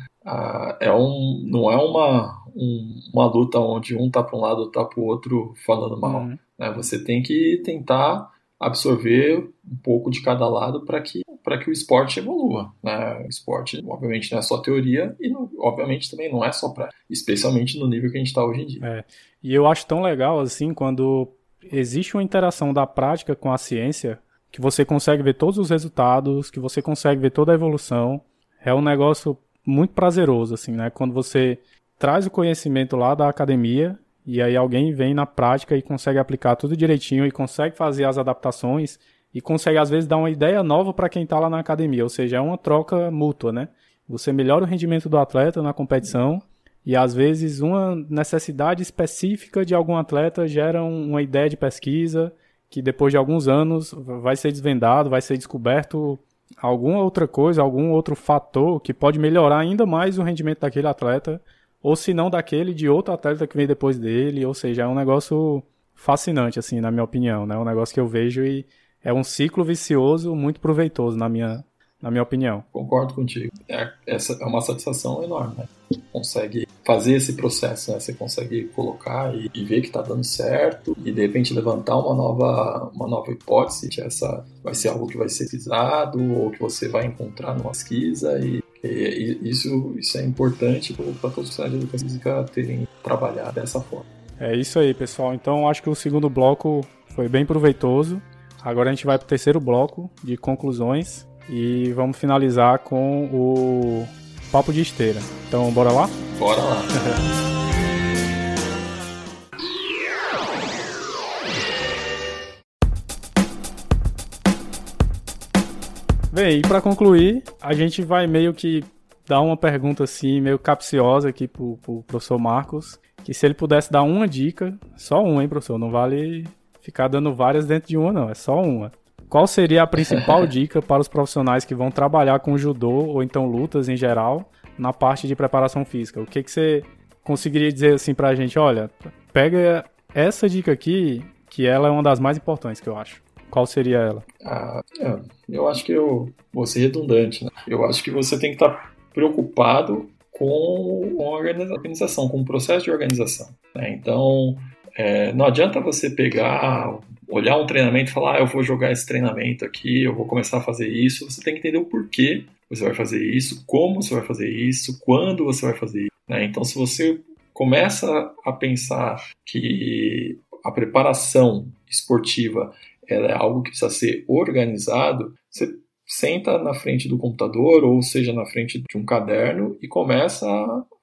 D: é um, não é uma, um, uma luta onde um tá para um lado, outro tá para o outro falando mal. Uhum. Né? Você tem que tentar absorver um pouco de cada lado para que para que o esporte evolua, né? O esporte, obviamente, não é só teoria e, não, obviamente, também não é só para, especialmente no nível que a gente está hoje em dia.
C: É. E eu acho tão legal assim quando existe uma interação da prática com a ciência que você consegue ver todos os resultados, que você consegue ver toda a evolução. É um negócio muito prazeroso, assim, né? Quando você traz o conhecimento lá da academia e aí alguém vem na prática e consegue aplicar tudo direitinho e consegue fazer as adaptações e consegue às vezes dar uma ideia nova para quem está lá na academia, ou seja, é uma troca mútua, né? Você melhora o rendimento do atleta na competição e às vezes uma necessidade específica de algum atleta gera uma ideia de pesquisa que depois de alguns anos vai ser desvendado, vai ser descoberto alguma outra coisa, algum outro fator que pode melhorar ainda mais o rendimento daquele atleta, ou se não daquele de outro atleta que vem depois dele, ou seja, é um negócio fascinante assim, na minha opinião, né? É um negócio que eu vejo e é um ciclo vicioso muito proveitoso na minha na minha opinião.
D: Concordo contigo. É, essa é uma satisfação enorme, né? Consegue fazer esse processo, né? Você consegue colocar e, e ver que está dando certo e de repente levantar uma nova, uma nova hipótese que essa vai ser algo que vai ser visado ou que você vai encontrar numa pesquisa e, e, e isso, isso é importante para todos os profissionais de educação física terem trabalhado dessa forma.
C: É isso aí, pessoal. Então acho que o segundo bloco foi bem proveitoso. Agora a gente vai para o terceiro bloco de conclusões e vamos finalizar com o papo de esteira. Então, bora lá?
D: Bora lá. (laughs)
C: Bem, e para concluir, a gente vai meio que dar uma pergunta assim, meio capciosa aqui pro, pro professor Marcos, que se ele pudesse dar uma dica, só uma, hein, professor? Não vale ficar dando várias dentro de uma, não, é só uma. Qual seria a principal (laughs) dica para os profissionais que vão trabalhar com judô ou então lutas em geral na parte de preparação física? O que, que você conseguiria dizer assim para a gente? Olha, pega essa dica aqui, que ela é uma das mais importantes que eu acho. Qual seria ela?
D: Ah, é, eu acho que eu vou ser redundante. Né? Eu acho que você tem que estar tá preocupado com a organização, com o processo de organização. Né? Então, é, não adianta você pegar olhar um treinamento e falar, ah, eu vou jogar esse treinamento aqui, eu vou começar a fazer isso, você tem que entender o porquê você vai fazer isso, como você vai fazer isso, quando você vai fazer isso. Né? Então, se você começa a pensar que a preparação esportiva é algo que precisa ser organizado, você senta na frente do computador ou seja na frente de um caderno e começa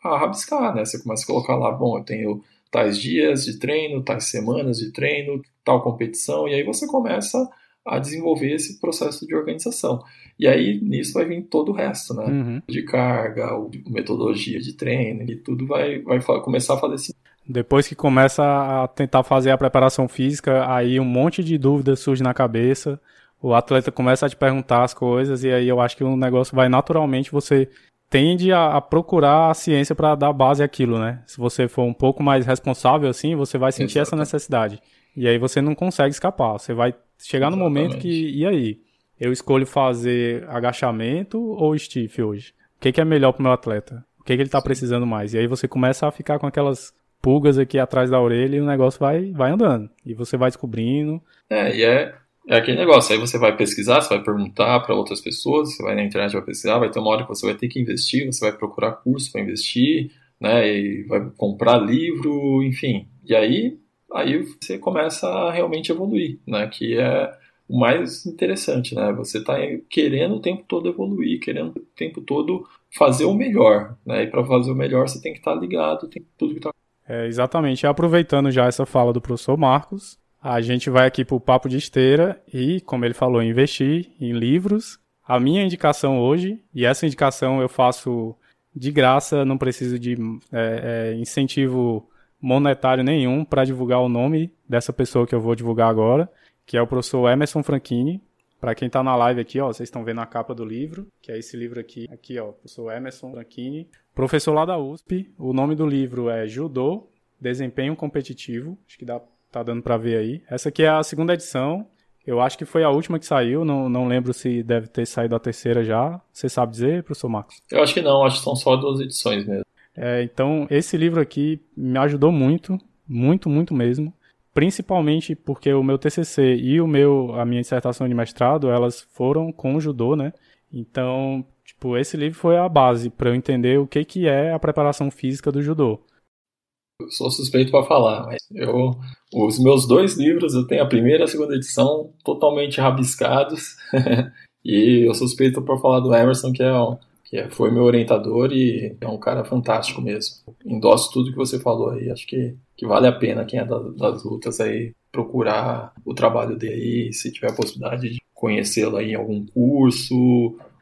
D: a, rabiscar, né? Você começa a colocar lá, bom, eu tenho tais dias de treino, tais semanas de treino, tal competição, e aí você começa a desenvolver esse processo de organização. E aí nisso vai vir todo o resto, né? Uhum. De carga, metodologia de treino, e tudo vai, vai começar a fazer sentido.
C: Depois que começa a tentar fazer a preparação física, aí um monte de dúvidas surge na cabeça, o atleta começa a te perguntar as coisas, e aí eu acho que o negócio vai naturalmente, você tende a, a procurar a ciência para dar base àquilo, né? Se você for um pouco mais responsável assim, você vai sentir Exato. essa necessidade. E aí você não consegue escapar. Você vai chegar no momento que, e aí? Eu escolho fazer agachamento ou stiff hoje? O que, que é melhor para o meu atleta? O que, que ele está precisando mais? E aí você começa a ficar com aquelas pulgas aqui atrás da orelha e o negócio vai, vai andando. E você vai descobrindo.
D: É, e é, é aquele negócio. Aí você vai pesquisar, você vai perguntar para outras pessoas, você vai na internet, vai pesquisar, vai ter uma hora que você vai ter que investir, você vai procurar curso para investir, né? E vai comprar livro, enfim. E aí, aí você começa a realmente evoluir, né? Que é o mais interessante, né? Você está querendo o tempo todo evoluir, querendo o tempo todo fazer o melhor, né? E para fazer o melhor você tem que estar tá ligado, tem tudo que está
C: é, exatamente. Aproveitando já essa fala do professor Marcos, a gente vai aqui para o papo de esteira e, como ele falou, investir em livros. A minha indicação hoje, e essa indicação eu faço de graça, não preciso de é, é, incentivo monetário nenhum para divulgar o nome dessa pessoa que eu vou divulgar agora, que é o professor Emerson Franchini. Para quem está na live aqui, ó, vocês estão vendo a capa do livro, que é esse livro aqui, aqui, ó, professor Emerson Franchini, professor lá da USP. O nome do livro é Judô, Desempenho Competitivo. Acho que dá, tá dando para ver aí. Essa aqui é a segunda edição. Eu acho que foi a última que saiu, não, não lembro se deve ter saído a terceira já. Você sabe dizer, professor Marcos?
D: Eu acho que não, acho que são só duas edições mesmo.
C: É, então, esse livro aqui me ajudou muito, muito, muito mesmo principalmente porque o meu TCC e o meu a minha dissertação de mestrado, elas foram com o judô, né? Então, tipo, esse livro foi a base para eu entender o que que é a preparação física do judô.
D: Eu sou suspeito para falar, mas eu os meus dois livros, eu tenho a primeira e a segunda edição totalmente rabiscados. (laughs) e eu suspeito para falar do Emerson, que é que foi meu orientador e é um cara fantástico mesmo. Endosso tudo que você falou aí, acho que, que vale a pena quem é das, das lutas aí procurar o trabalho dele se tiver a possibilidade de conhecê-lo aí em algum curso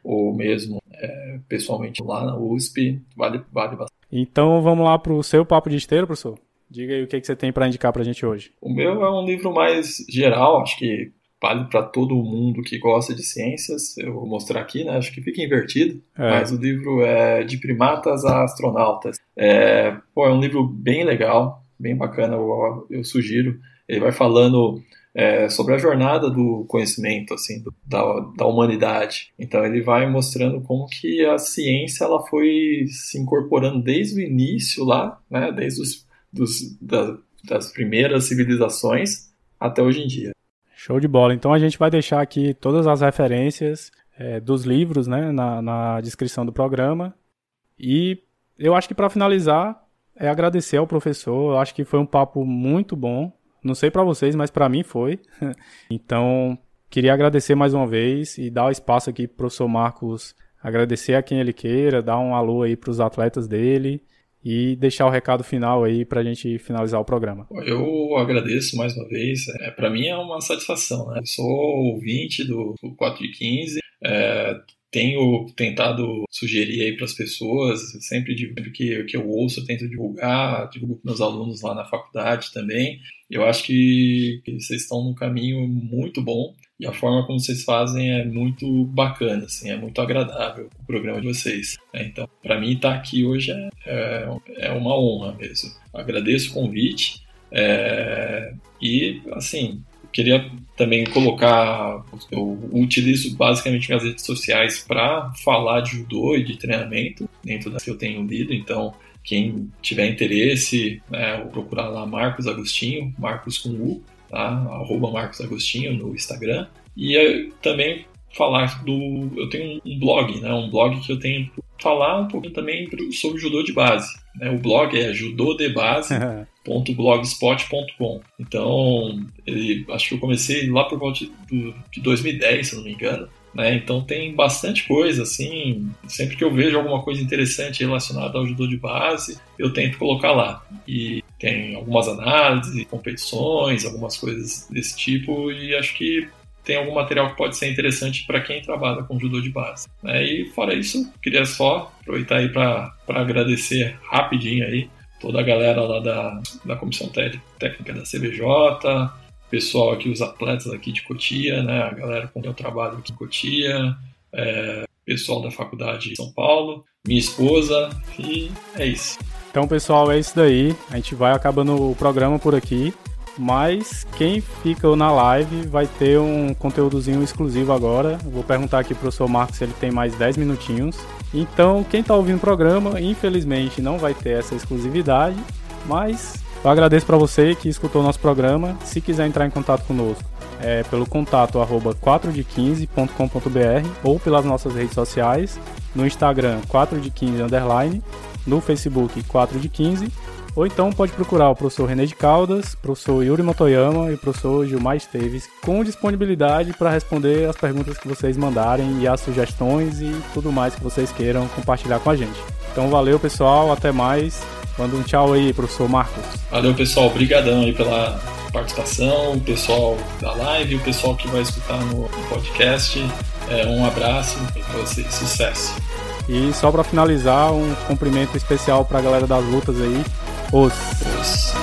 D: ou mesmo é, pessoalmente lá na USP, vale, vale bastante.
C: Então vamos lá para o seu papo de esteira, professor. Diga aí o que, que você tem para indicar para a gente hoje.
D: O meu é um livro mais geral, acho que vale para todo mundo que gosta de ciências. Eu vou mostrar aqui, né? Acho que fica invertido, é. mas o livro é de primatas a astronautas. É, pô, é um livro bem legal, bem bacana. Eu, eu sugiro. Ele vai falando é, sobre a jornada do conhecimento, assim, do, da, da humanidade. Então ele vai mostrando como que a ciência ela foi se incorporando desde o início lá, né? Desde os dos, da, das primeiras civilizações até hoje em dia.
C: Show de bola. Então a gente vai deixar aqui todas as referências é, dos livros né, na, na descrição do programa. E eu acho que para finalizar é agradecer ao professor. Eu acho que foi um papo muito bom. Não sei para vocês, mas para mim foi. (laughs) então queria agradecer mais uma vez e dar o espaço aqui para o professor Marcos agradecer a quem ele queira, dar um alô aí para os atletas dele e deixar o recado final aí para a gente finalizar o programa.
D: Eu agradeço mais uma vez. É, para mim é uma satisfação. Né? Eu sou ouvinte do 4 de 15. É, tenho tentado sugerir aí para as pessoas, sempre, sempre que, que eu ouço, eu tento divulgar, divulgo para meus alunos lá na faculdade também. Eu acho que, que vocês estão num caminho muito bom e a forma como vocês fazem é muito bacana, assim, é muito agradável o programa de vocês. Né? Então, para mim estar tá aqui hoje é, é, é, uma honra mesmo. Agradeço o convite é, e, assim, queria também colocar, eu utilizo basicamente minhas redes sociais para falar de judô e de treinamento dentro das que eu tenho lido, então quem tiver interesse, né, procurar lá Marcos Agostinho, Marcos com U, tá? arroba Marcos Agostinho no Instagram. E também falar do. Eu tenho um blog, né? Um blog que eu tenho falar um pouquinho também sobre judô de base. Né? O blog é (laughs) judodebase.blogspot.com. Então, ele, acho que eu comecei lá por volta de, de 2010, se não me engano. Né? Então tem bastante coisa, assim. Sempre que eu vejo alguma coisa interessante relacionada ao judô de base, eu tento colocar lá. E tem algumas análises, competições, algumas coisas desse tipo, e acho que tem algum material que pode ser interessante para quem trabalha com judô de base. Né? E fora isso, queria só aproveitar aí para agradecer rapidinho aí toda a galera lá da, da comissão técnica da CBJ, pessoal aqui, os atletas aqui de Cotia, né? A galera com quem eu trabalho aqui em Cotia, é, pessoal da faculdade de São Paulo, minha esposa e é isso.
C: Então, pessoal, é isso daí. A gente vai acabando o programa por aqui. Mas quem fica na live vai ter um conteúdozinho exclusivo agora. vou perguntar aqui pro professor Marcos se ele tem mais 10 minutinhos. Então, quem está ouvindo o programa, infelizmente não vai ter essa exclusividade, mas eu agradeço para você que escutou nosso programa. Se quiser entrar em contato conosco, é pelo contato arroba 4de15.com.br ou pelas nossas redes sociais, no Instagram 4de15 underline, no Facebook 4de15 ou então pode procurar o professor René de Caldas, professor Yuri Motoyama e o professor Gilmar Esteves, com disponibilidade para responder as perguntas que vocês mandarem e as sugestões e tudo mais que vocês queiram compartilhar com a gente. Então valeu pessoal, até mais. Manda um tchau aí, professor Marcos.
D: Valeu pessoal, obrigadão aí pela participação, o pessoal da live, o pessoal que vai escutar no podcast. É, um abraço para vocês, sucesso.
C: E só para finalizar, um cumprimento especial para a galera das lutas aí. Outros.